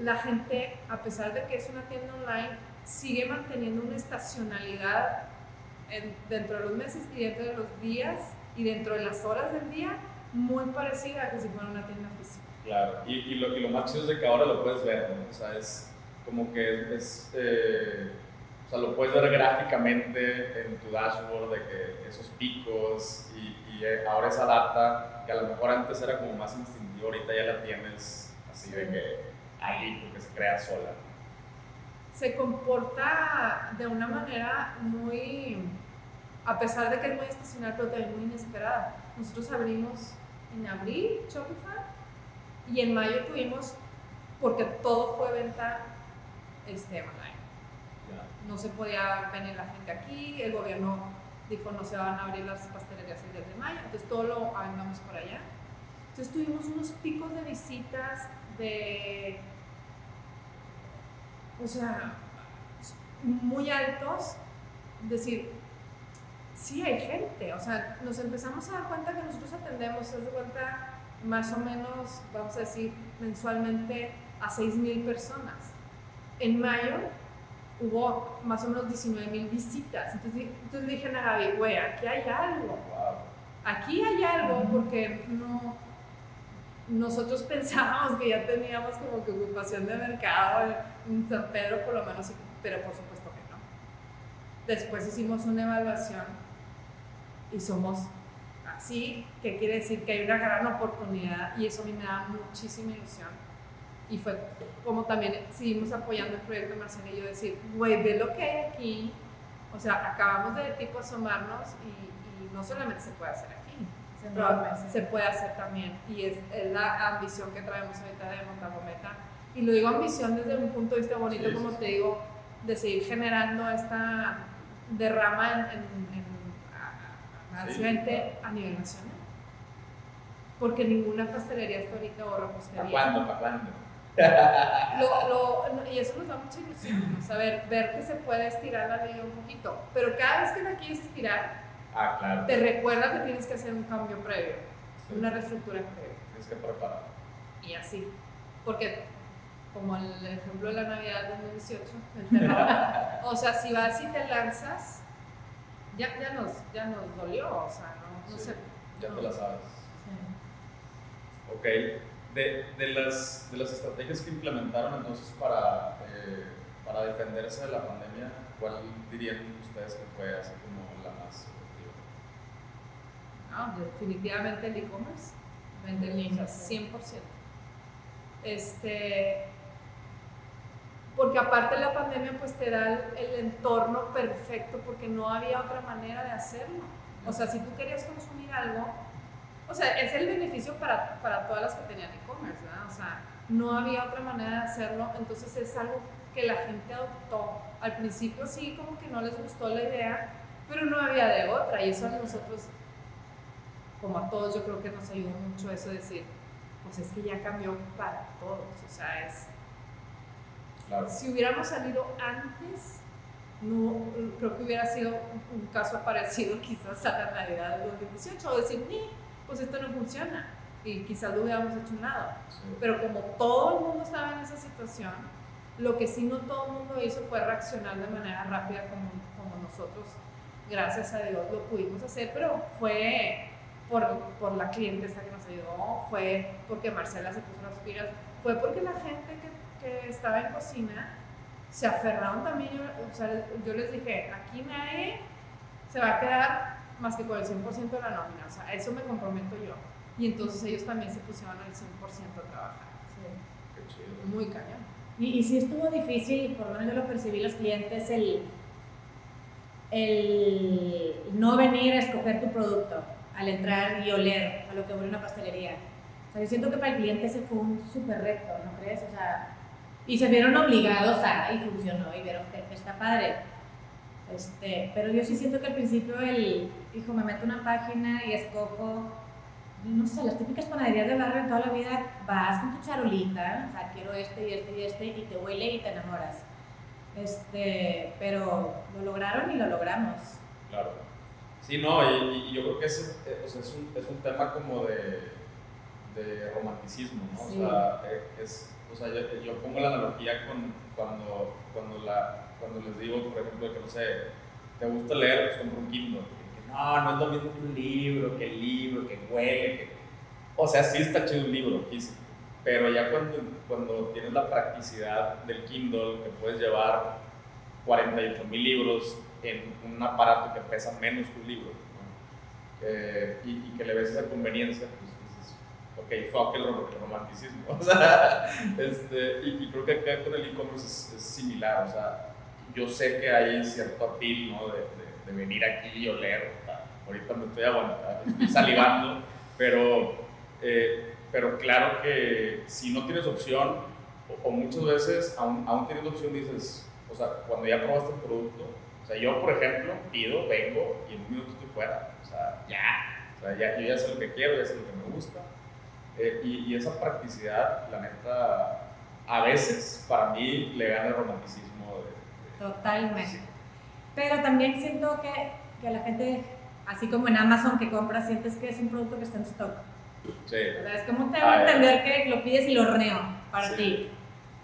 S1: la gente, a pesar de que es una tienda online, sigue manteniendo una estacionalidad en- dentro de los meses y dentro de los días y dentro de las horas del día muy parecida a que si fuera una tienda física.
S2: Claro, y, y, lo, y lo más chido es de que ahora lo puedes ver, ¿no? O sea, es como que es, eh, o sea, lo puedes ver gráficamente en tu dashboard de que esos picos y, y, eh, ahora esa data que a lo mejor antes era como más instintivo, ahorita ya la tienes así de que ahí, porque se crea sola.
S1: Se comporta de una manera muy, a pesar de que es muy estacional, pero también muy inesperada. Nosotros abrimos en abril Shopify y en mayo tuvimos, porque todo fue venta este, online. No se podía venir la gente aquí, el gobierno dijo no se van a abrir las pastelerías el 10 de mayo, entonces todo lo aventamos por allá. Entonces tuvimos unos picos de visitas de, o sea, muy altos, es decir, sí hay gente, o sea, nos empezamos a dar cuenta que nosotros atendemos, se de cuenta, más o menos, vamos a decir, mensualmente a 6 mil personas. En mayo hubo más o menos 19 mil visitas. Entonces, entonces dije a Gaby, güey, aquí hay algo. Aquí hay algo porque no, nosotros pensábamos que ya teníamos como que ocupación de mercado en San Pedro por lo menos, pero por supuesto que no. Después hicimos una evaluación y somos así, que quiere decir que hay una gran oportunidad y eso a mí me da muchísima ilusión. Y fue como también seguimos apoyando el proyecto de Marcela y yo decir, güey, ve lo que hay aquí. O sea, acabamos de tipo asomarnos y, no solamente se puede hacer aquí, se puede hacer también. Y es, es, la ambición que traemos ahorita de Montagometa. Y lo digo ambición desde un punto de vista bonito, como te digo, de seguir generando esta derrama en, en, a nivel nacional. Porque ninguna pastelería está ahorita o repostería.
S2: ¿Para cuándo? ¿Para cuándo? <laughs>
S1: Lo, y eso nos da mucha ilusión, saber ver que se puede estirar la vida un poquito. Pero cada vez que la quieres estirar,
S2: ah, claro.
S1: te recuerda que tienes que hacer un cambio previo, una reestructura previa.
S2: Tienes que preparar.
S1: Y así. Porque como el ejemplo de la Navidad del 2018, el terror. <laughs> o sea, si vas y te lanzas, ya, ya, nos, ya nos dolió, o sea, no, no sé.
S2: Ya te la sabes. Ok, de, de, las, de las estrategias que implementaron entonces para, eh, para defenderse de la pandemia, ¿cuál dirían ustedes que fue así como la más efectiva?
S1: No, definitivamente el e-commerce, vender en 100%. Este, porque aparte la pandemia pues te da el, entorno perfecto porque no había otra manera de hacerlo. O sea, si tú querías consumir algo, o sea, es el beneficio para, para todas las que tenían e-commerce, ¿verdad? O sea, no había otra manera de hacerlo, entonces es algo que la gente adoptó. Al principio sí, como que no les gustó la idea, pero no había de otra y eso a nosotros, como a todos, yo creo que nos ayudó mucho eso de decir, pues es que ya cambió para todos, o sea, es si hubiéramos salido antes, no, creo que hubiera sido un, caso parecido <laughs> quizás a la Navidad del 2018, o decir, ni, pues esto no funciona, y quizás lo hubiéramos hecho un lado. Pero como todo el mundo estaba en esa situación, lo que sí no todo el mundo hizo fue reaccionar de manera rápida como, como nosotros, gracias a Dios, lo pudimos hacer, pero fue por, por la cliente que nos ayudó, fue porque Marcela se puso las pilas, fue porque la gente que estaba en cocina se aferraron también. Yo, o sea, yo les dije, aquí nadie se va a quedar más que con el 100% de la nómina. O sea, eso me comprometo yo. Y entonces ellos también se pusieron al 100% a trabajar. Muy cañón.
S3: Y, y sí estuvo difícil, por lo menos yo lo percibí los clientes, el, el no venir a escoger tu producto al entrar y oler a lo que huele una pastelería. O sea, yo siento que para el cliente ese fue un súper reto, ¿no crees? O sea, y se vieron obligados a, y funcionó, y vieron que está padre. Este, pero yo sí siento que al principio el, hijo, me meto una página y escojo, no sé, las típicas panaderías de barrio de toda la vida, vas con tu charolita, o sea, quiero este y este y este, y te huele y te enamoras. Este, pero lo lograron y lo logramos.
S2: Claro. Sí, no, y, yo creo que es, eh, es, un, es un tema como de, de romanticismo, ¿no? O sea, eh, es o sea, yo, pongo la analogía con cuando, cuando, la, cuando les digo, por ejemplo, que no sé, te gusta leer, pues compro un Kindle. Que no, no es lo mismo que un libro, que el libro, que huele, que... O sea, sí está chido un libro físico, pero ya cuando, cuando tienes la practicidad del Kindle, que puedes llevar 48 mil libros en un aparato que pesa menos que un libro, eh, y, y, que le ves esa conveniencia, ok, fuck el romanticismo. <laughs> O sea, este, y, creo que acá con el e-commerce es, similar. O sea, yo sé que hay cierto apil, ¿no? De, de, venir aquí y oler. ahorita me estoy aguantando, estoy salivando, <laughs> pero, eh, pero claro que si no tienes opción, o, muchas veces, aún, aún, teniendo opción, dices, o sea, cuando ya probaste el producto, o sea, yo, por ejemplo, pido, vengo y en un minuto estoy fuera. O sea, ya. O sea, ya, yo ya sé lo que quiero, ya sé lo que me gusta eh, y, esa practicidad, la neta, a veces para mí le gana el romanticismo.
S3: Totalmente. Pero también siento que, que la gente, así como en Amazon que compras, sientes que es un producto que está en stock.
S2: Sí.
S3: es como te va a entender que lo pides y lo horneo para ti.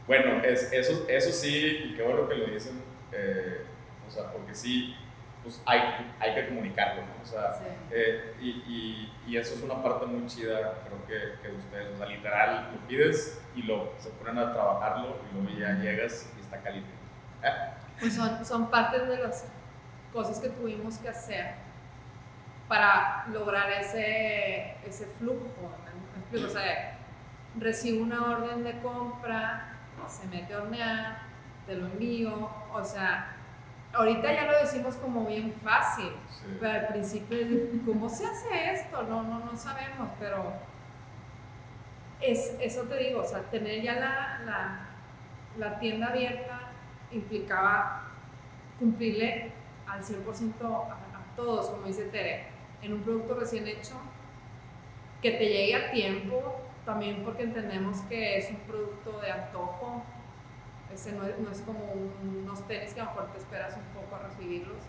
S2: Bueno, es, eso, eso sí, y qué bueno que lo dicen, eh, o sea, porque sí, pues hay, hay que comunicarlo, ¿no? O sea, eh, y, y, y, eso es una parte muy chida, creo que, que ustedes, o sea, literal, lo pides y lo, se ponen a trabajarlo y luego ya llegas y está caliente. <laughs>
S1: Pues son, son partes de los cosas que tuvimos que hacer para lograr ese, ese flujo. ¿me explico? O sea, recibo una orden de compra, se mete a hornear, te lo envío, o sea, ahorita ya lo decimos como bien fácil,
S2: Sí.
S1: pero al principio, ¿cómo se hace esto? No, no, no sabemos, pero es, eso te digo, o sea, tener ya la, la, la tienda abierta implicaba cumplirle al 100% a, a todos, como dice Tere, en un producto recién hecho, que te llegue a tiempo, también porque entendemos que es un producto de antojo, ese no es, no es como un- unos tenis que a lo mejor te esperas un poco a recibirlos.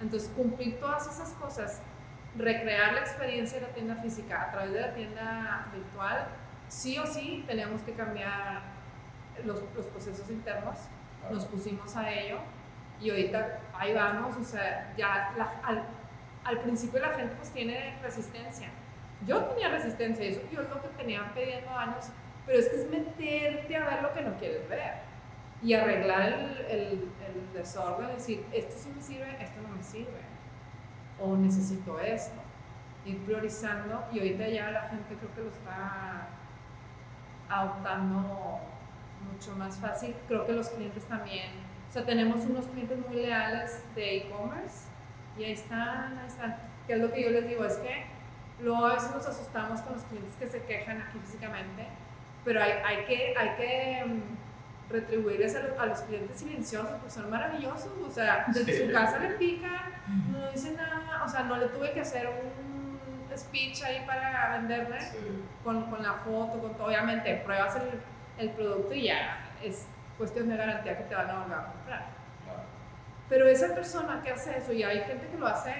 S1: Entonces, cumplir todas esas cosas, recrear la experiencia de la tienda física a través de la tienda virtual, sí o sí tenemos que cambiar los, los procesos internos, nos pusimos a ello y ahorita ahí vamos, o sea, ya la- al, al principio la gente pues tiene resistencia. Yo tenía resistencia eso yo es lo que tenía pidiendo años, pero es que es meterte a ver lo que no quieres ver y arreglar el, el, el desorden, decir, esto sí me sirve, esto no me sirve, o necesito esto, ir priorizando y ahorita ya la gente creo que lo está adoptando mucho más fácil, creo que los clientes también, o sea, tenemos unos clientes muy leales de e-commerce y ahí están, ahí están, que es lo que yo les digo, es que luego a veces nos asustamos con los clientes que se quejan aquí físicamente, pero hay, hay que, hay que mm, retribuirles a, los- a los clientes silenciosos, porque son maravillosos, o sea, desde
S2: Sí.
S1: su casa le pican, no dicen nada, o sea, no le tuve que hacer un speech ahí para venderle
S2: Sí.
S1: con, con la foto, con todo, obviamente pruebas el, el producto y ya es cuestión de garantía que te van a volver a comprar. Pero esa persona que hace eso, y hay gente que lo hace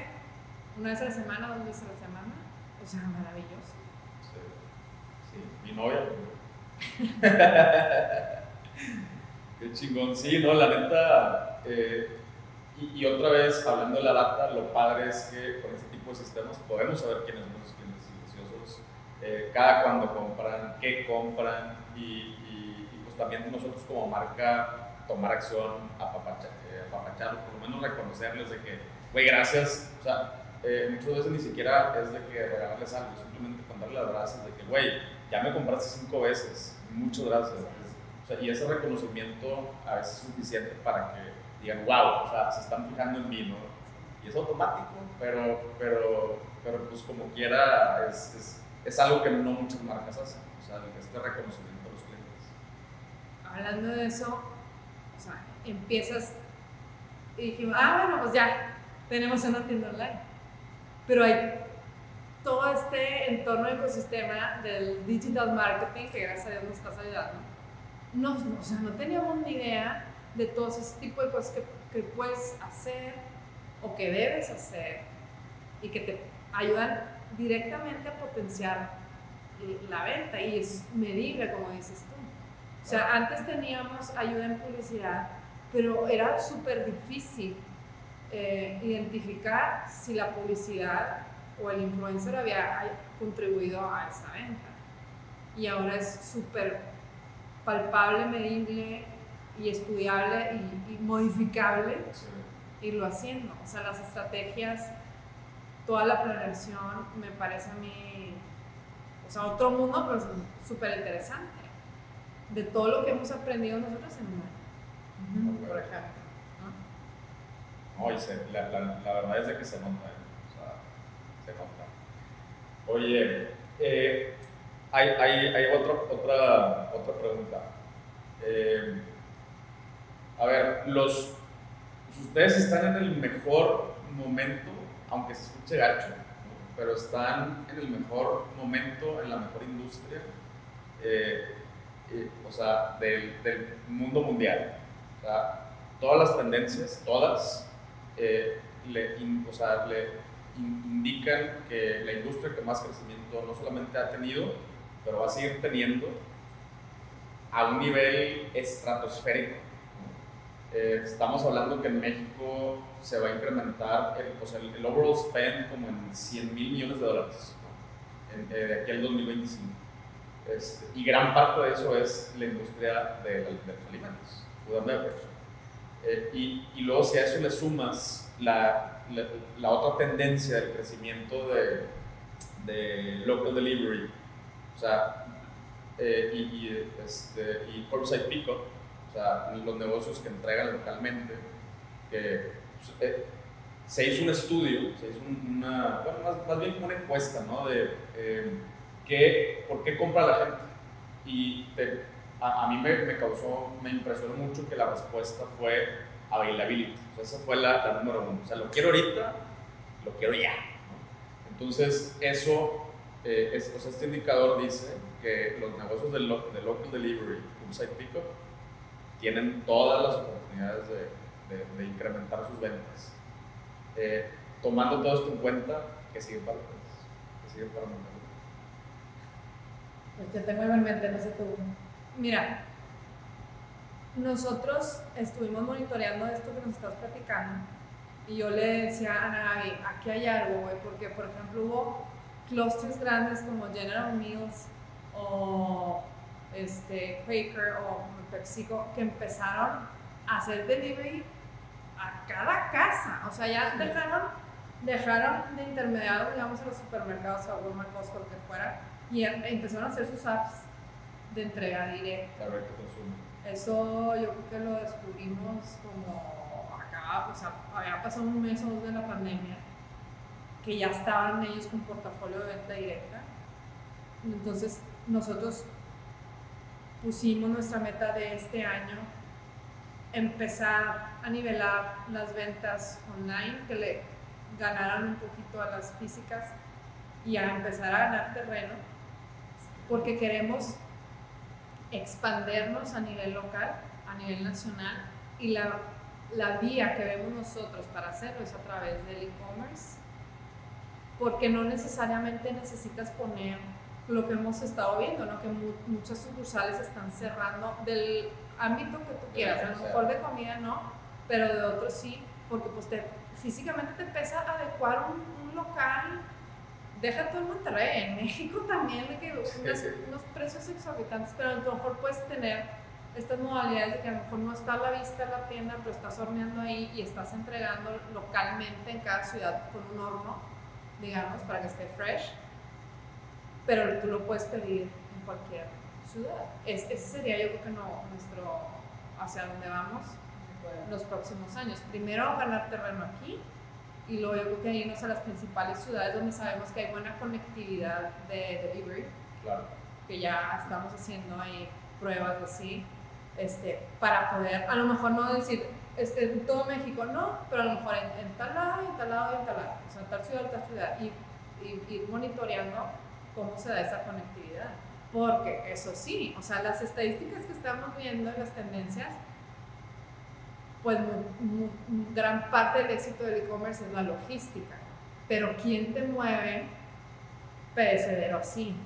S1: una vez a la semana, dos veces a la semana, o sea, maravilloso.
S2: Sí, sí, mi novia. <laughs> Qué chingón, sí, no, la neta. eh, y, y otra vez, hablando de la data, lo padre es que con este tipo de sistemas podemos saber quiénes son los clientes silenciosos, eh, cada cuando compran, qué compran y, y- y, pues también nosotros como marca tomar acción, eh, apapacharlos, por lo menos reconocerles de que, güey, gracias. O sea, eh, muchas veces ni siquiera es de que regalarles algo, simplemente contarles las gracias de que, güey, ya me compraste cinco veces, muchas gracias. Y ese reconocimiento a veces es suficiente para que digan, wow, o sea, se están fijando en mí, ¿no? Y es automático, pero, pero, pero pues como quiera, es, es, es algo que no muchas marcas hacen, o sea, este reconocimiento a los clientes.
S1: Hablando de eso, empiezas y dijimos, ah, bueno, pues ya, tenemos una tienda online. Pero hay todo este entorno ecosistema del digital marketing que gracias a Dios nos estás ayudando. No, no, o sea, no teníamos ni idea de todo ese tipo de cosas que, que puedes hacer o que debes hacer y que te ayudan directamente a potenciar la venta y es medible, como dices tú. O sea, antes teníamos ayuda en publicidad, pero era súper difícil eh, identificar si la publicidad o el influencer había contribuido a esa venta. Y ahora es súper palpable, medible y estudiable y, y modificable
S2: Sí.
S1: irlo haciendo. O sea, las estrategias, toda la planeación me parece a mí, o sea, otro mundo, pero súper interesante. De todo lo que hemos aprendido nosotros en un año, por ejemplo. ¿no?
S2: No, y se- la, la, la verdad es de que se nota, ¿eh? o sea, se nota. Oye, eh, hay, hay, hay otra, otra, otra pregunta. Eh, a ver, los, ustedes están en el mejor momento, aunque se escuche gacho, ¿no? pero están en el mejor momento, en la mejor industria, eh, eh, o sea, del, del mundo mundial. O sea, todas las tendencias, todas, eh, le, in- o sea, le in- indican que la industria que más crecimiento no solamente ha tenido, pero va a seguir teniendo a un nivel estratosférico. Eh, estamos hablando que en México se va a incrementar el, sea, el, el overall spend como en 100 mil millones de dólares. En- eh, de aquí al 2025. Este, y gran parte de eso es la industria de, de los alimentos, food and beverage. Eh, y, y luego si a eso le sumas la, la, otra tendencia del crecimiento de, de local delivery, o sea, eh, y, y, este, y curbside o sea, los negocios que entregan localmente, que pues, eh, se hizo un estudio, se hizo una, bueno, más, más, bien una encuesta, ¿no? De eh, qué, por qué compra la gente. Y a, a, mí me, me, causó, me impresionó mucho que la respuesta fue availability. O sea, esa fue la, la número uno. O sea, lo quiero ahorita, lo quiero ya. ¿no? Entonces, eso, eh, es, o sea, este indicador dice que los negocios de, lo, de local delivery, site pickup, tienen todas las oportunidades de, de, de incrementar sus ventas. Eh, tomando todo esto en cuenta, que sigue para que sigue para mantener.
S3: Pues yo tengo en mente, no sé tú.
S1: Mira, nosotros estuvimos monitoreando esto que nos estás platicando y yo le decía a Ana Gaby, aquí hay algo, güey, porque por ejemplo hubo clusters grandes como General Mills o este, Quaker o PepsiCo que empezaron a hacer delivery a cada casa. O sea, ya dejaron, dejaron de intermediar, digamos, a los supermercados, a Walmart, Costco, lo que fuera, y em, empezaron a hacer sus apps de entrega directa. Eso yo creo que lo descubrimos como acá, o sea, había pasado un mes o dos de la pandemia, que ya estaban ellos con portafolio de venta directa. Entonces, nosotros pusimos nuestra meta de este año empezar a nivelar las ventas online, que le ganaran un poquito a las físicas y a empezar a ganar terreno, porque queremos expandernos a nivel local, a nivel nacional, y la, la vía que vemos nosotros para hacerlo es a través del e-commerce, porque no necesariamente necesitas poner lo que hemos estado viendo, ¿no? que mu muchas sucursales están cerrando del ámbito que tú quieras, a lo mejor de comida no, pero de otros sí, porque pues te, físicamente te pesa adecuar un, un local, deja todo en Monterrey, en México también hay que unos, unos precios exorbitantes, pero a lo mejor puedes tener estas modalidades de que a lo mejor no está a la vista la tienda, pero estás horneando ahí y estás entregando localmente en cada ciudad con un horno, digamos, para que esté fresh, pero tú lo puedes pedir en cualquier ciudad. Es, ese sería yo creo que no, nuestro, hacia dónde vamos los próximos años. Primero ganar terreno aquí y luego yo creo que irnos a las principales ciudades donde sabemos que hay buena conectividad de delivery,
S2: claro.
S1: que ya estamos haciendo ahí pruebas así, este, para poder, a lo mejor no decir este, en todo México, no, pero a lo mejor en, en tal lado, en tal lado y en tal lado, o sea, en tal ciudad, en tal ciudad, y, y ir monitoreando cómo se da esa conectividad. Porque eso sí, o sea, las estadísticas que estamos viendo en las tendencias, pues gran parte del éxito del e-commerce es la logística. Pero ¿quién te mueve perecedero así?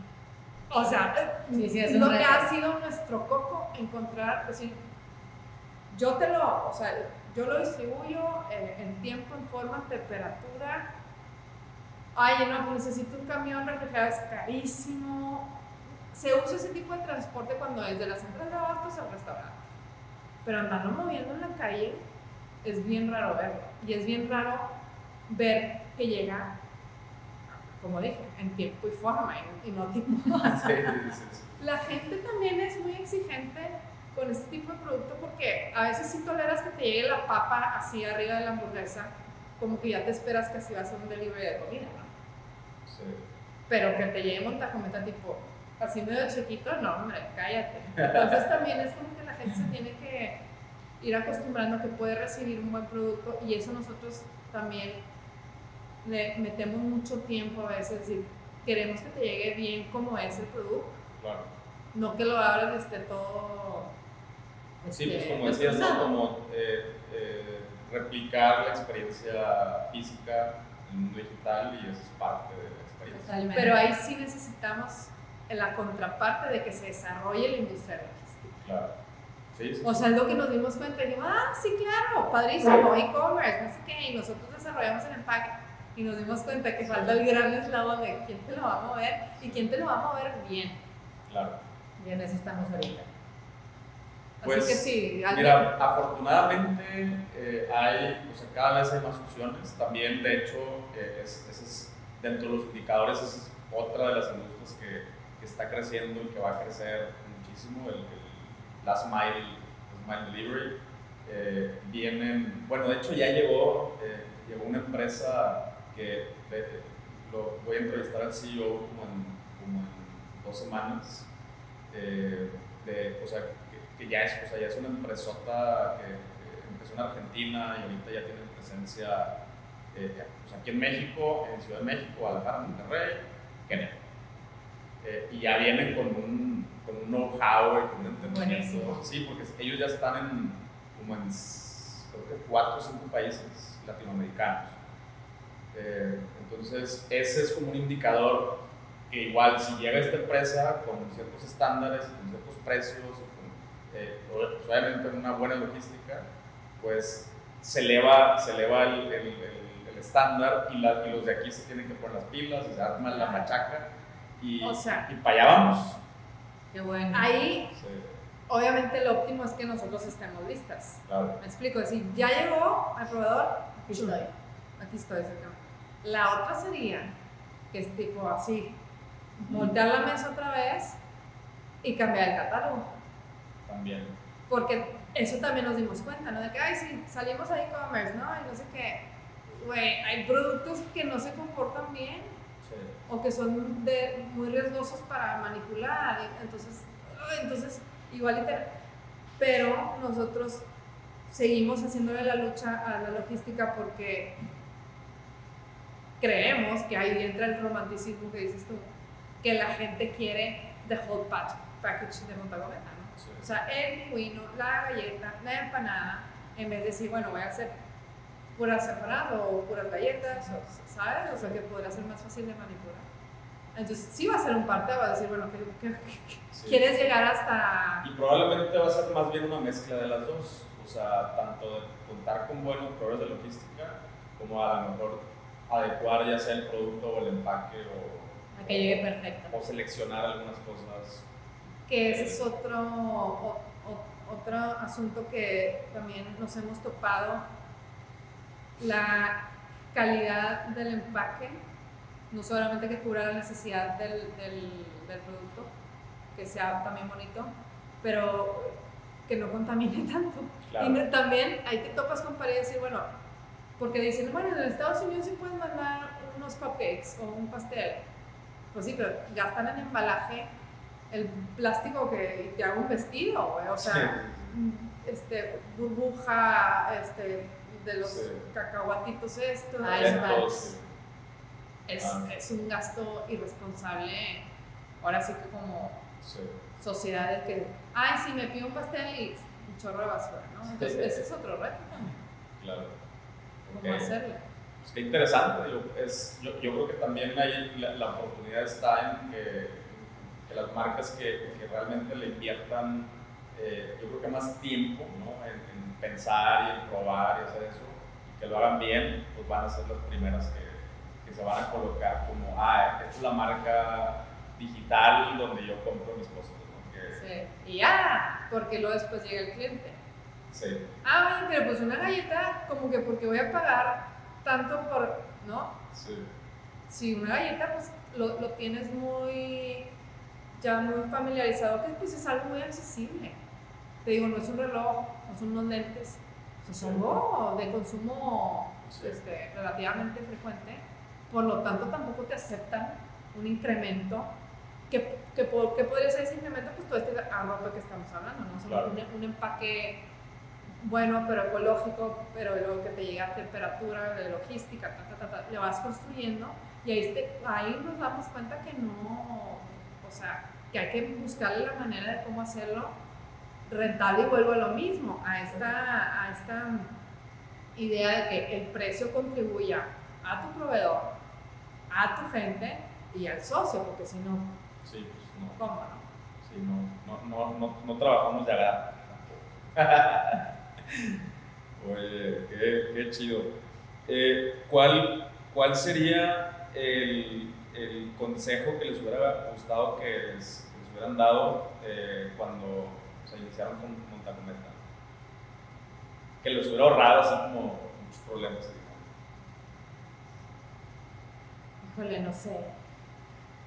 S1: O sea, sí, sí, es lo que ha sido nuestro coco encontrar, decir, yo te lo, o sea, yo lo distribuyo eh, en tiempo, en forma, temperatura. Ay, no, pues necesito un camión refrigerado, es carísimo se usa ese tipo de transporte cuando es de la central de abastos al restaurante. Pero andarlo moviendo en la calle es bien raro verlo. Y es bien raro ver que llega, como dije, en tiempo y forma y, no tipo. <laughs> La gente también es muy exigente con este tipo de producto porque a veces sí toleras que te llegue la papa así arriba de la hamburguesa, como que ya te esperas que así va a ser un delivery de comida, ¿no? Sí. Pero que te llegue montajometa tipo así medio chiquito, no, hombre, cállate. Entonces también es como que la gente se tiene que ir acostumbrando a que puede recibir un buen producto y eso nosotros también le metemos mucho tiempo a veces, decir, queremos que te llegue bien como es el producto.
S2: Claro.
S1: No que lo abras y esté todo...
S2: Sí, pues este, como decías, ¿no? como eh, eh, replicar la experiencia física en el mundo digital y eso es parte de la experiencia.
S1: Totalmente. Pero ahí sí necesitamos la contraparte de que se desarrolle la industria logística.
S2: Claro. Sí, sí,
S1: o sea, es lo que nos dimos cuenta y dijimos, ah, sí, claro, padrísimo, e-commerce, no sé qué, y nosotros desarrollamos el empaque y nos dimos cuenta que falta el gran eslabón de quién te lo va a mover y quién te lo va a mover bien.
S2: Claro.
S3: Y en eso estamos ahorita.
S2: Pues,
S1: Así que sí, alguien-
S2: Mira, afortunadamente eh, hay, o sea, cada vez hay más opciones. También, de hecho, eh, es, es, dentro de los indicadores, esa es otra de las industrias que, que está creciendo y que va a crecer muchísimo. El, el last mile, last mile delivery. Eh, vienen, bueno, de hecho ya llegó, eh, llegó una empresa que de- lo, voy a entrevistar al CEO como en, como en dos semanas. De, o sea, que, que ya es, o sea, ya es una empresota que, que empezó en Argentina y ahorita ya tiene presencia eh, pues aquí en México, en Ciudad de México, Guadalajara, Monterrey, Kenia. Eh, y ya vienen con un, con un know-how y con un entendimiento.
S3: Buenísimo.
S2: Sí, porque ellos ya están en como en creo que cuatro o cinco países latinoamericanos. Eh, entonces, ese es como un indicador que igual si llega esta empresa con ciertos estándares, con ciertos precios, con, eh, pues, obviamente en una buena logística, pues se eleva, se eleva el, el- el- el estándar y, la- y los de aquí se tienen que poner las pilas y se arma la machaca y,
S1: O sea,
S2: y para allá vamos.
S3: Qué bueno.
S1: ahí
S2: Sí,
S1: obviamente lo óptimo es que nosotros estemos listas.
S2: claro.
S1: Me explico, es decir, ya llegó al proveedor,
S3: Aquí estoy.
S1: aquí estoy cerca. La otra sería, que es tipo así, voltear la mesa otra vez y cambiar el catálogo.
S2: También.
S1: Porque eso también nos dimos cuenta, ¿no? De que, ay, sí, salimos a e-commerce, ¿no? Y no sé qué. Güey, hay productos que no se comportan bien
S2: Sí.
S1: o que son de, muy riesgosos para manipular. Entonces, entonces igual Pero nosotros seguimos haciéndole la lucha a la logística porque creemos que ahí entra el romanticismo que dices tú, que la gente quiere the whole pack- package de Montagometa, ¿no?
S2: Sí.
S1: O sea, el pingüino, la galleta, la empanada, en vez de decir, bueno, voy a hacer puras separado o puras galletas, o, ¿sabes? O sea, que podrá ser más fácil de manipular. Entonces, sí va a ser un parte, va a decir, bueno, ¿qué, qué- qué-
S2: Sí.
S1: quieres llegar hasta...?
S2: Y probablemente va a ser más bien una mezcla de las dos. O sea, tanto de contar con buenos proveedores de logística, como a lo mejor adecuar ya sea el producto o el empaque o,
S3: A que llegue perfecto.
S2: o seleccionar algunas cosas.
S1: Que ese es otro, o- o- otro asunto que también nos hemos topado, la calidad del empaque, no solamente que cubra la necesidad del, del, del producto, que sea también bonito, pero que no contamine <laughs> tanto.
S2: Claro.
S1: Y también ahí te topas con pared y decir, bueno, porque dicen, bueno, en Estados Unidos sí puedes mandar unos cupcakes o un pastel. Pues sí, pero gastan en embalaje el plástico que te haga un vestido. O sea, este, burbuja, este, de los
S2: Sí.
S1: cacahuatitos estos. O
S3: es
S1: es,
S2: Ah.
S1: es un gasto irresponsable. Ahora sí que como
S2: Sí.
S1: sociedad de que, ay, sí, me pido un pastel y un chorro de basura, ¿no? Entonces,
S2: Sí.
S1: ese es otro reto también,
S2: Claro.
S1: cómo
S2: Ok.
S1: hacerle.
S2: Pues qué interesante. digo, es, yo, yo creo que también ahí la, la oportunidad está en que, que las marcas que, que realmente le inviertan, eh, yo creo que más tiempo ¿no? en, en pensar y en probar y hacer eso, y que lo hagan bien, pues van a ser las primeras que, que se van a colocar como, ah, esta es la marca digital donde yo compro mis cosas. ¿no? Que-
S1: Sí. Y ya, porque luego después llega el cliente.
S2: sí,
S1: Ah, bueno, pero pues una galleta, como que porque voy a pagar tanto por, ¿no?
S2: sí,
S1: Si una galleta, pues lo, lo tienes muy, ya muy familiarizado, que pues es algo muy accesible. Te digo, no es un reloj, no son unos lentes, es algo de consumo
S2: Sí.
S1: este, relativamente frecuente, por lo tanto tampoco te aceptan un incremento. que que qué podría ser ese incremento? Pues todo este arrope que estamos hablando, ¿no? O sea,
S2: Claro.
S1: un, un empaque bueno, pero ecológico, pero luego que te llega a temperatura, de logística, ta, ta, ta, ta, le vas construyendo y ahí, te- ahí nos damos cuenta que no, o sea, que hay que buscarle la manera de cómo hacerlo rentable y vuelvo a lo mismo, a esta, a esta idea de que el precio contribuya a tu proveedor, a tu gente y al socio, porque si no,
S2: sí, pues no.
S1: ¿cómo no?
S2: Sí, no, no, no, no, no trabajamos de agrado. <laughs> Oye, qué, qué chido. Eh, ¿cuál, ¿Cuál sería el, el consejo que les hubiera gustado que les, que les hubieran dado eh, cuando se iniciaron con, con
S4: Santa Cometa? Que les hubiera ahorrado así como muchos problemas.
S3: Híjole, no sé.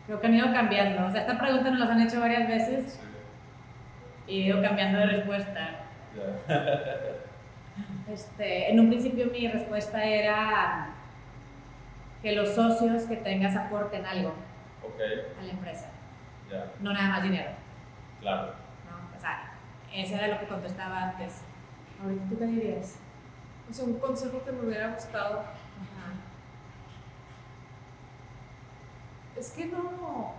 S3: Creo que han ido cambiando. O sea, esta pregunta nos la han hecho varias veces y he ido cambiando de respuesta. Este, en un principio mi respuesta era que los socios que tengas aporten algo a la empresa, no nada más dinero.
S4: claro.
S3: ¿no? O sea, eso era lo que contestaba antes. Ahorita, ¿tú qué dirías?
S1: O sea, un consejo que me hubiera gustado.
S3: Ajá.
S1: Es que no.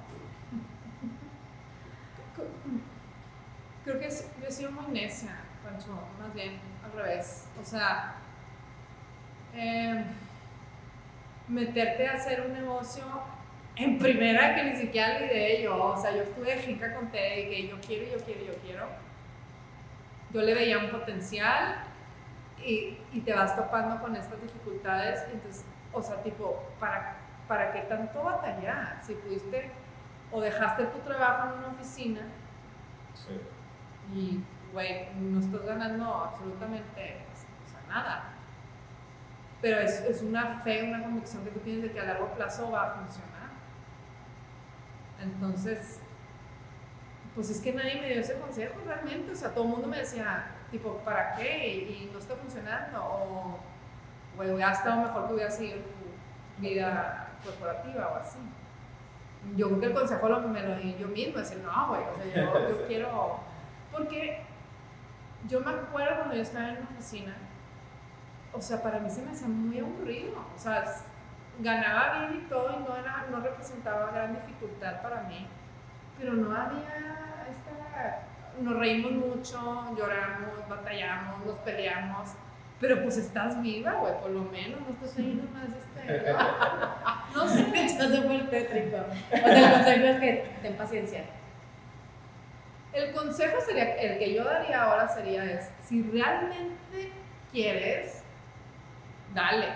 S1: Creo que es- yo he sido muy necia, Pancho, más bien al revés. O sea, eh, meterte a hacer un negocio en primera que ni siquiera la ideé yo. O sea, yo estuve finca con Ted y que yo quiero, yo quiero, yo quiero. Yo le veía un potencial y, y te vas topando con estas dificultades. Entonces, o sea, tipo, ¿para, ¿para qué tanto batallar? Si pudiste o dejaste tu trabajo en una oficina
S4: Sí.
S1: y, güey, no estás ganando absolutamente o sea, nada. Pero es, es una fe, una convicción que tú tienes de que a largo plazo va a funcionar. Entonces, pues es que nadie me dio ese consejo realmente. O sea, todo el mundo me decía, tipo, ¿para qué? Y, y no está funcionando. O, güey, hubiera estado mejor que hubiera seguido tu vida corporativa o así. Yo creo que el consejo lo, me lo di yo misma, decir, no, güey, o sea, yo, yo <laughs> quiero. Porque yo me acuerdo cuando yo estaba en la oficina, o sea, para mí se me hacía muy aburrido. O sea, ganaba bien y todo y no, era, no representaba gran dificultad para mí, pero no había esta. Nos reímos mucho, lloramos, batallamos, nos peleamos. Pero pues estás viva, güey, por lo menos, no estás ahí nomás, este, <laughs> no sé, <laughs>
S3: Está súper tétrico. <laughs> O sea, el consejo es que ten paciencia.
S1: El consejo sería, el que yo daría ahora sería es, si realmente quieres, dale.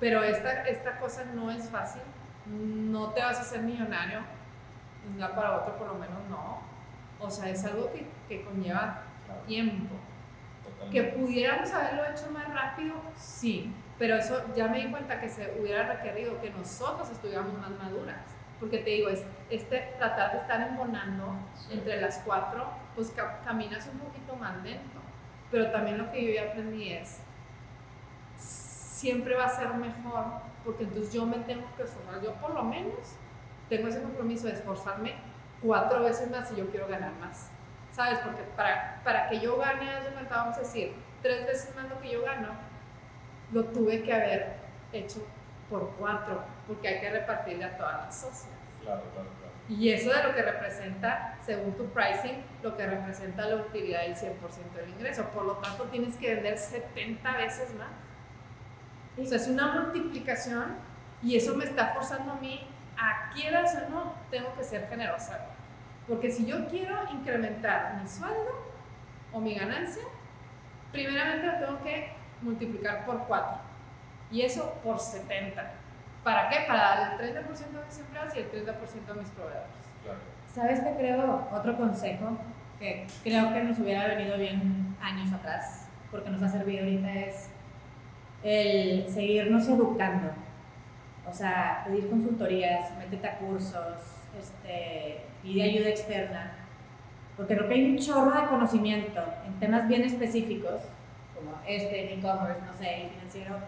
S1: Pero esta, esta cosa no es fácil, no te vas a hacer millonario, de un día para otro por lo menos no. O sea, es algo que, que conlleva
S4: Claro,
S1: tiempo.
S4: totalmente.
S1: Que pudiéramos haberlo hecho más rápido, sí. Pero eso ya me di cuenta que se hubiera requerido que nosotros estuviéramos más maduras. Porque te digo, es este, tratar de estar embonando
S4: Sí.
S1: entre las cuatro, pues ca- caminas un poquito más lento. Pero también lo que yo ya aprendí es, siempre va a ser mejor, porque entonces yo me tengo que esforzar. Yo por lo menos tengo ese compromiso de esforzarme cuatro veces más si yo quiero ganar más. ¿Sabes? Porque para, para que yo gane, vamos a decir, tres veces más lo que yo gano, lo tuve que haber hecho por cuatro, porque hay que repartirle a todas las socias.
S4: Claro, claro, claro.
S1: Y eso de lo que representa, según tu pricing, lo que representa la utilidad del 100% del ingreso. Por lo tanto, tienes que vender 70 veces más. O sea, es una multiplicación y eso me está forzando a mí, a quieras o no, tengo que ser generosa. Porque si yo quiero incrementar mi sueldo o mi ganancia, primeramente lo tengo que multiplicar por 4 y eso por 70. ¿Para qué? Para dar el 30% de mis empleados y el 30% de mis proveedores.
S4: claro.
S3: ¿Sabes qué creo? Otro consejo que creo que nos hubiera venido bien años atrás, porque nos ha servido ahorita, es el seguirnos educando. O sea, pedir consultorías, métete a cursos, este, pide ayuda externa, porque creo que hay un chorro de conocimiento en temas bien específicos, como este, e-commerce, no sé, el financiero,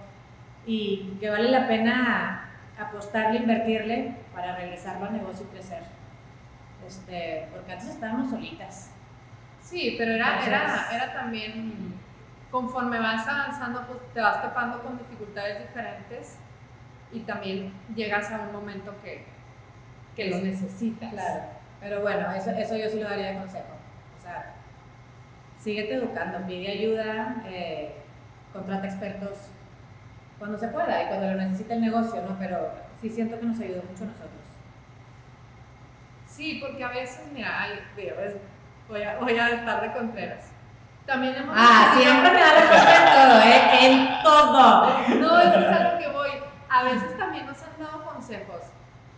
S3: y que vale la pena apostarle, invertirle para regresarlo al negocio y crecer. Este, porque antes estábamos solitas.
S1: Sí, pero era, era,
S3: Entonces-
S1: era también, conforme vas avanzando, pues te vas topando con dificultades diferentes y también llegas a un momento que, que lo necesitas.
S3: Claro. Pero bueno, eso, eso yo sí lo daría de consejo. O sea, síguete educando, pide ayuda, eh, contrata expertos cuando se pueda y cuando lo necesite el negocio, ¿no? Pero sí siento que nos ayudó mucho a nosotros.
S1: Sí, porque a veces, mira, ay, es- voy, a, voy a estar de Contreras. También hemos
S3: Ah, <laughs> siempre me da respuesta en todo, ¿eh? En todo.
S1: No, eso es a lo que voy. A veces también nos han dado consejos,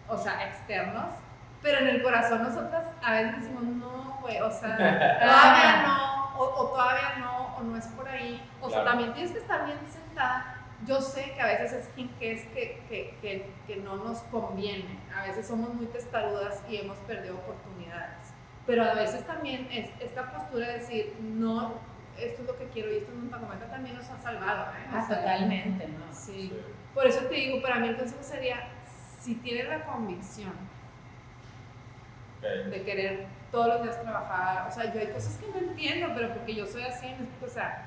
S1: o sea, externos, pero en el corazón nosotras a veces decimos, no, güey, o sea, todavía <laughs> no, o, todavía no, o no es por ahí. O sea, también tienes que estar bien sentada. Yo sé que a veces es que, es que, que, que, no nos conviene. A veces somos muy testarudas y hemos perdido oportunidades. Pero a veces también es esta postura de decir, no, esto es lo que quiero y esto en un también nos ha salvado. ¿eh?
S3: Ah, totalmente, ¿no?
S1: Sí. Por eso te digo, para mí el consejo sería, si tienes la convicción de querer todos los días trabajar, o sea, yo hay cosas que no entiendo, pero porque yo soy así, o sea,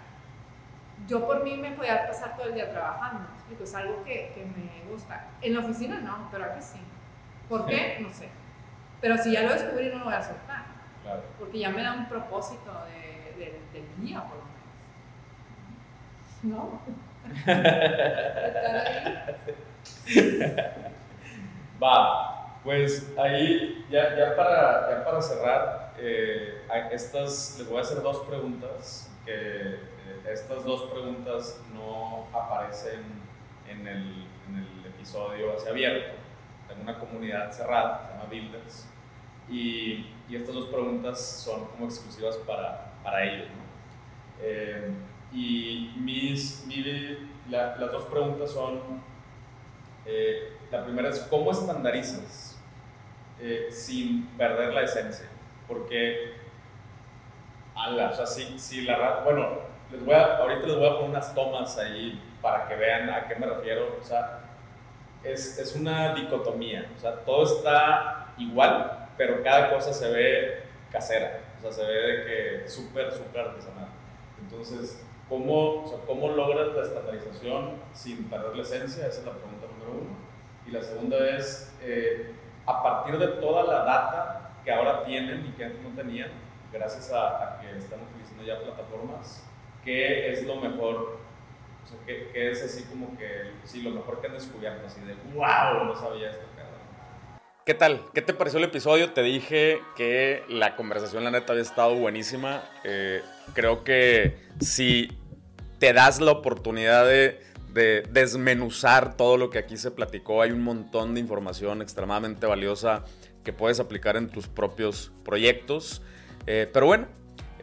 S1: yo por mí me podía pasar todo el día trabajando, es algo que, que, me gusta. En la oficina no, pero aquí sí. ¿Por qué? No sé. Pero si ya lo descubrí, no lo voy a soltar. Claro. Porque ya me da un propósito de, de, del día, por lo menos. ¿No? <laughs>
S4: Va, pues ahí, ya, ya, para, ya para cerrar, eh, estas, les voy a hacer dos preguntas, que estas dos preguntas no aparecen en el, episodio hacia abierto. Tengo una comunidad cerrada, se llama Builders, y, estas dos preguntas son como exclusivas para, para ellos. Eh, y mis, las dos preguntas son, eh, la primera es, ¿cómo estandarizas eh, sin perder la esencia? Porque, ala, o sea, si, si la, bueno, les voy a, ahorita les voy a poner unas tomas ahí para que vean a qué me refiero, o sea, es, es una dicotomía, o sea, todo está igual, pero cada cosa se ve casera, o sea, se ve de que súper, súper artesanal. Entonces, ¿Cómo, o sea, ¿Cómo logras la estandarización sin perder la esencia? Esa es la pregunta número uno. Y la segunda es, eh, a partir de toda la data que ahora tienen y que antes no tenían, gracias a, que están utilizando ya plataformas, ¿qué es lo mejor? O sea, ¿qué, ¿qué, es así como que, sí, lo mejor que han descubierto? Así de, wow, no sabía esto.
S2: ¿Qué tal? ¿Qué te pareció el episodio? Te dije que la conversación, la neta, había estado buenísima. Eh, creo que si te das la oportunidad de, desmenuzar todo lo que aquí se platicó. Hay un montón de información extremadamente valiosa que puedes aplicar en tus propios proyectos. Eh, pero bueno,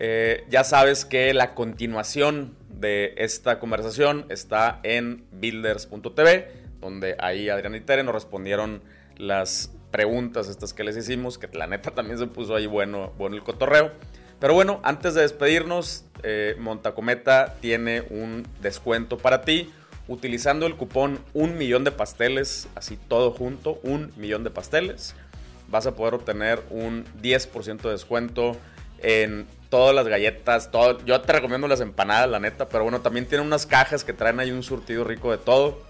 S2: eh, ya sabes que la continuación de esta conversación está en builders.tv, donde ahí Adrián y Tere nos respondieron las preguntas estas que les hicimos, que la neta también se puso ahí bueno, bueno el cotorreo. Pero bueno, antes de despedirnos, eh, Montacometa tiene un descuento para ti. Utilizando el cupón un millón de pasteles, así todo junto, un millón de pasteles, vas a poder obtener un 10% de descuento en todas las galletas. Todo. Yo te recomiendo las empanadas, la neta, pero bueno, también tiene unas cajas que traen ahí un surtido rico de todo.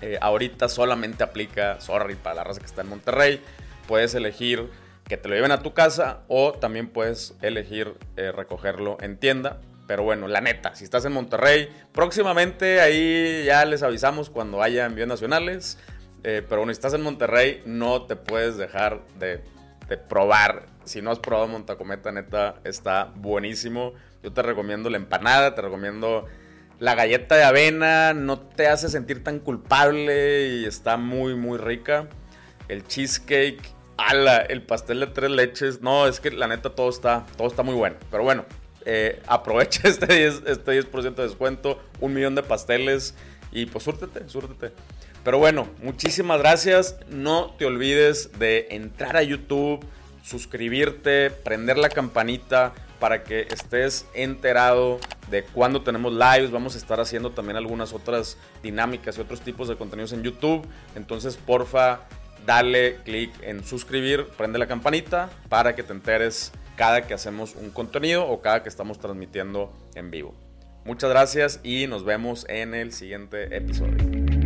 S2: Eh, ahorita solamente aplica, sorry, para la raza que está en Monterrey. Puedes elegir que te lo lleven a tu casa o también puedes elegir eh, recogerlo en tienda. Pero bueno, la neta, si estás en Monterrey, próximamente ahí ya les avisamos cuando haya envíos nacionales. Eh, pero bueno, si estás en Monterrey, no te puedes dejar de, de probar. Si no has probado Montacometa, neta, está buenísimo. Yo te recomiendo la empanada, te recomiendo la galleta de avena, no te hace sentir tan culpable y está muy, muy rica. El cheesecake ala, el pastel de tres leches. No, es que la neta todo está, todo está muy bueno. Pero bueno, eh, <laughs> aprovecha este 10%, este 10 de descuento, un millón de pasteles y pues súrtete, súrtete. Pero bueno, muchísimas gracias. No te olvides de entrar a YouTube, suscribirte, prender la campanita para que estés enterado de cuando tenemos lives. Vamos a estar haciendo también algunas otras dinámicas y otros tipos de contenidos en YouTube. Entonces, porfa, dale clic en suscribir, prende la campanita para que te enteres cada que hacemos un contenido o cada que estamos transmitiendo en vivo. Muchas gracias y nos vemos en el siguiente episodio.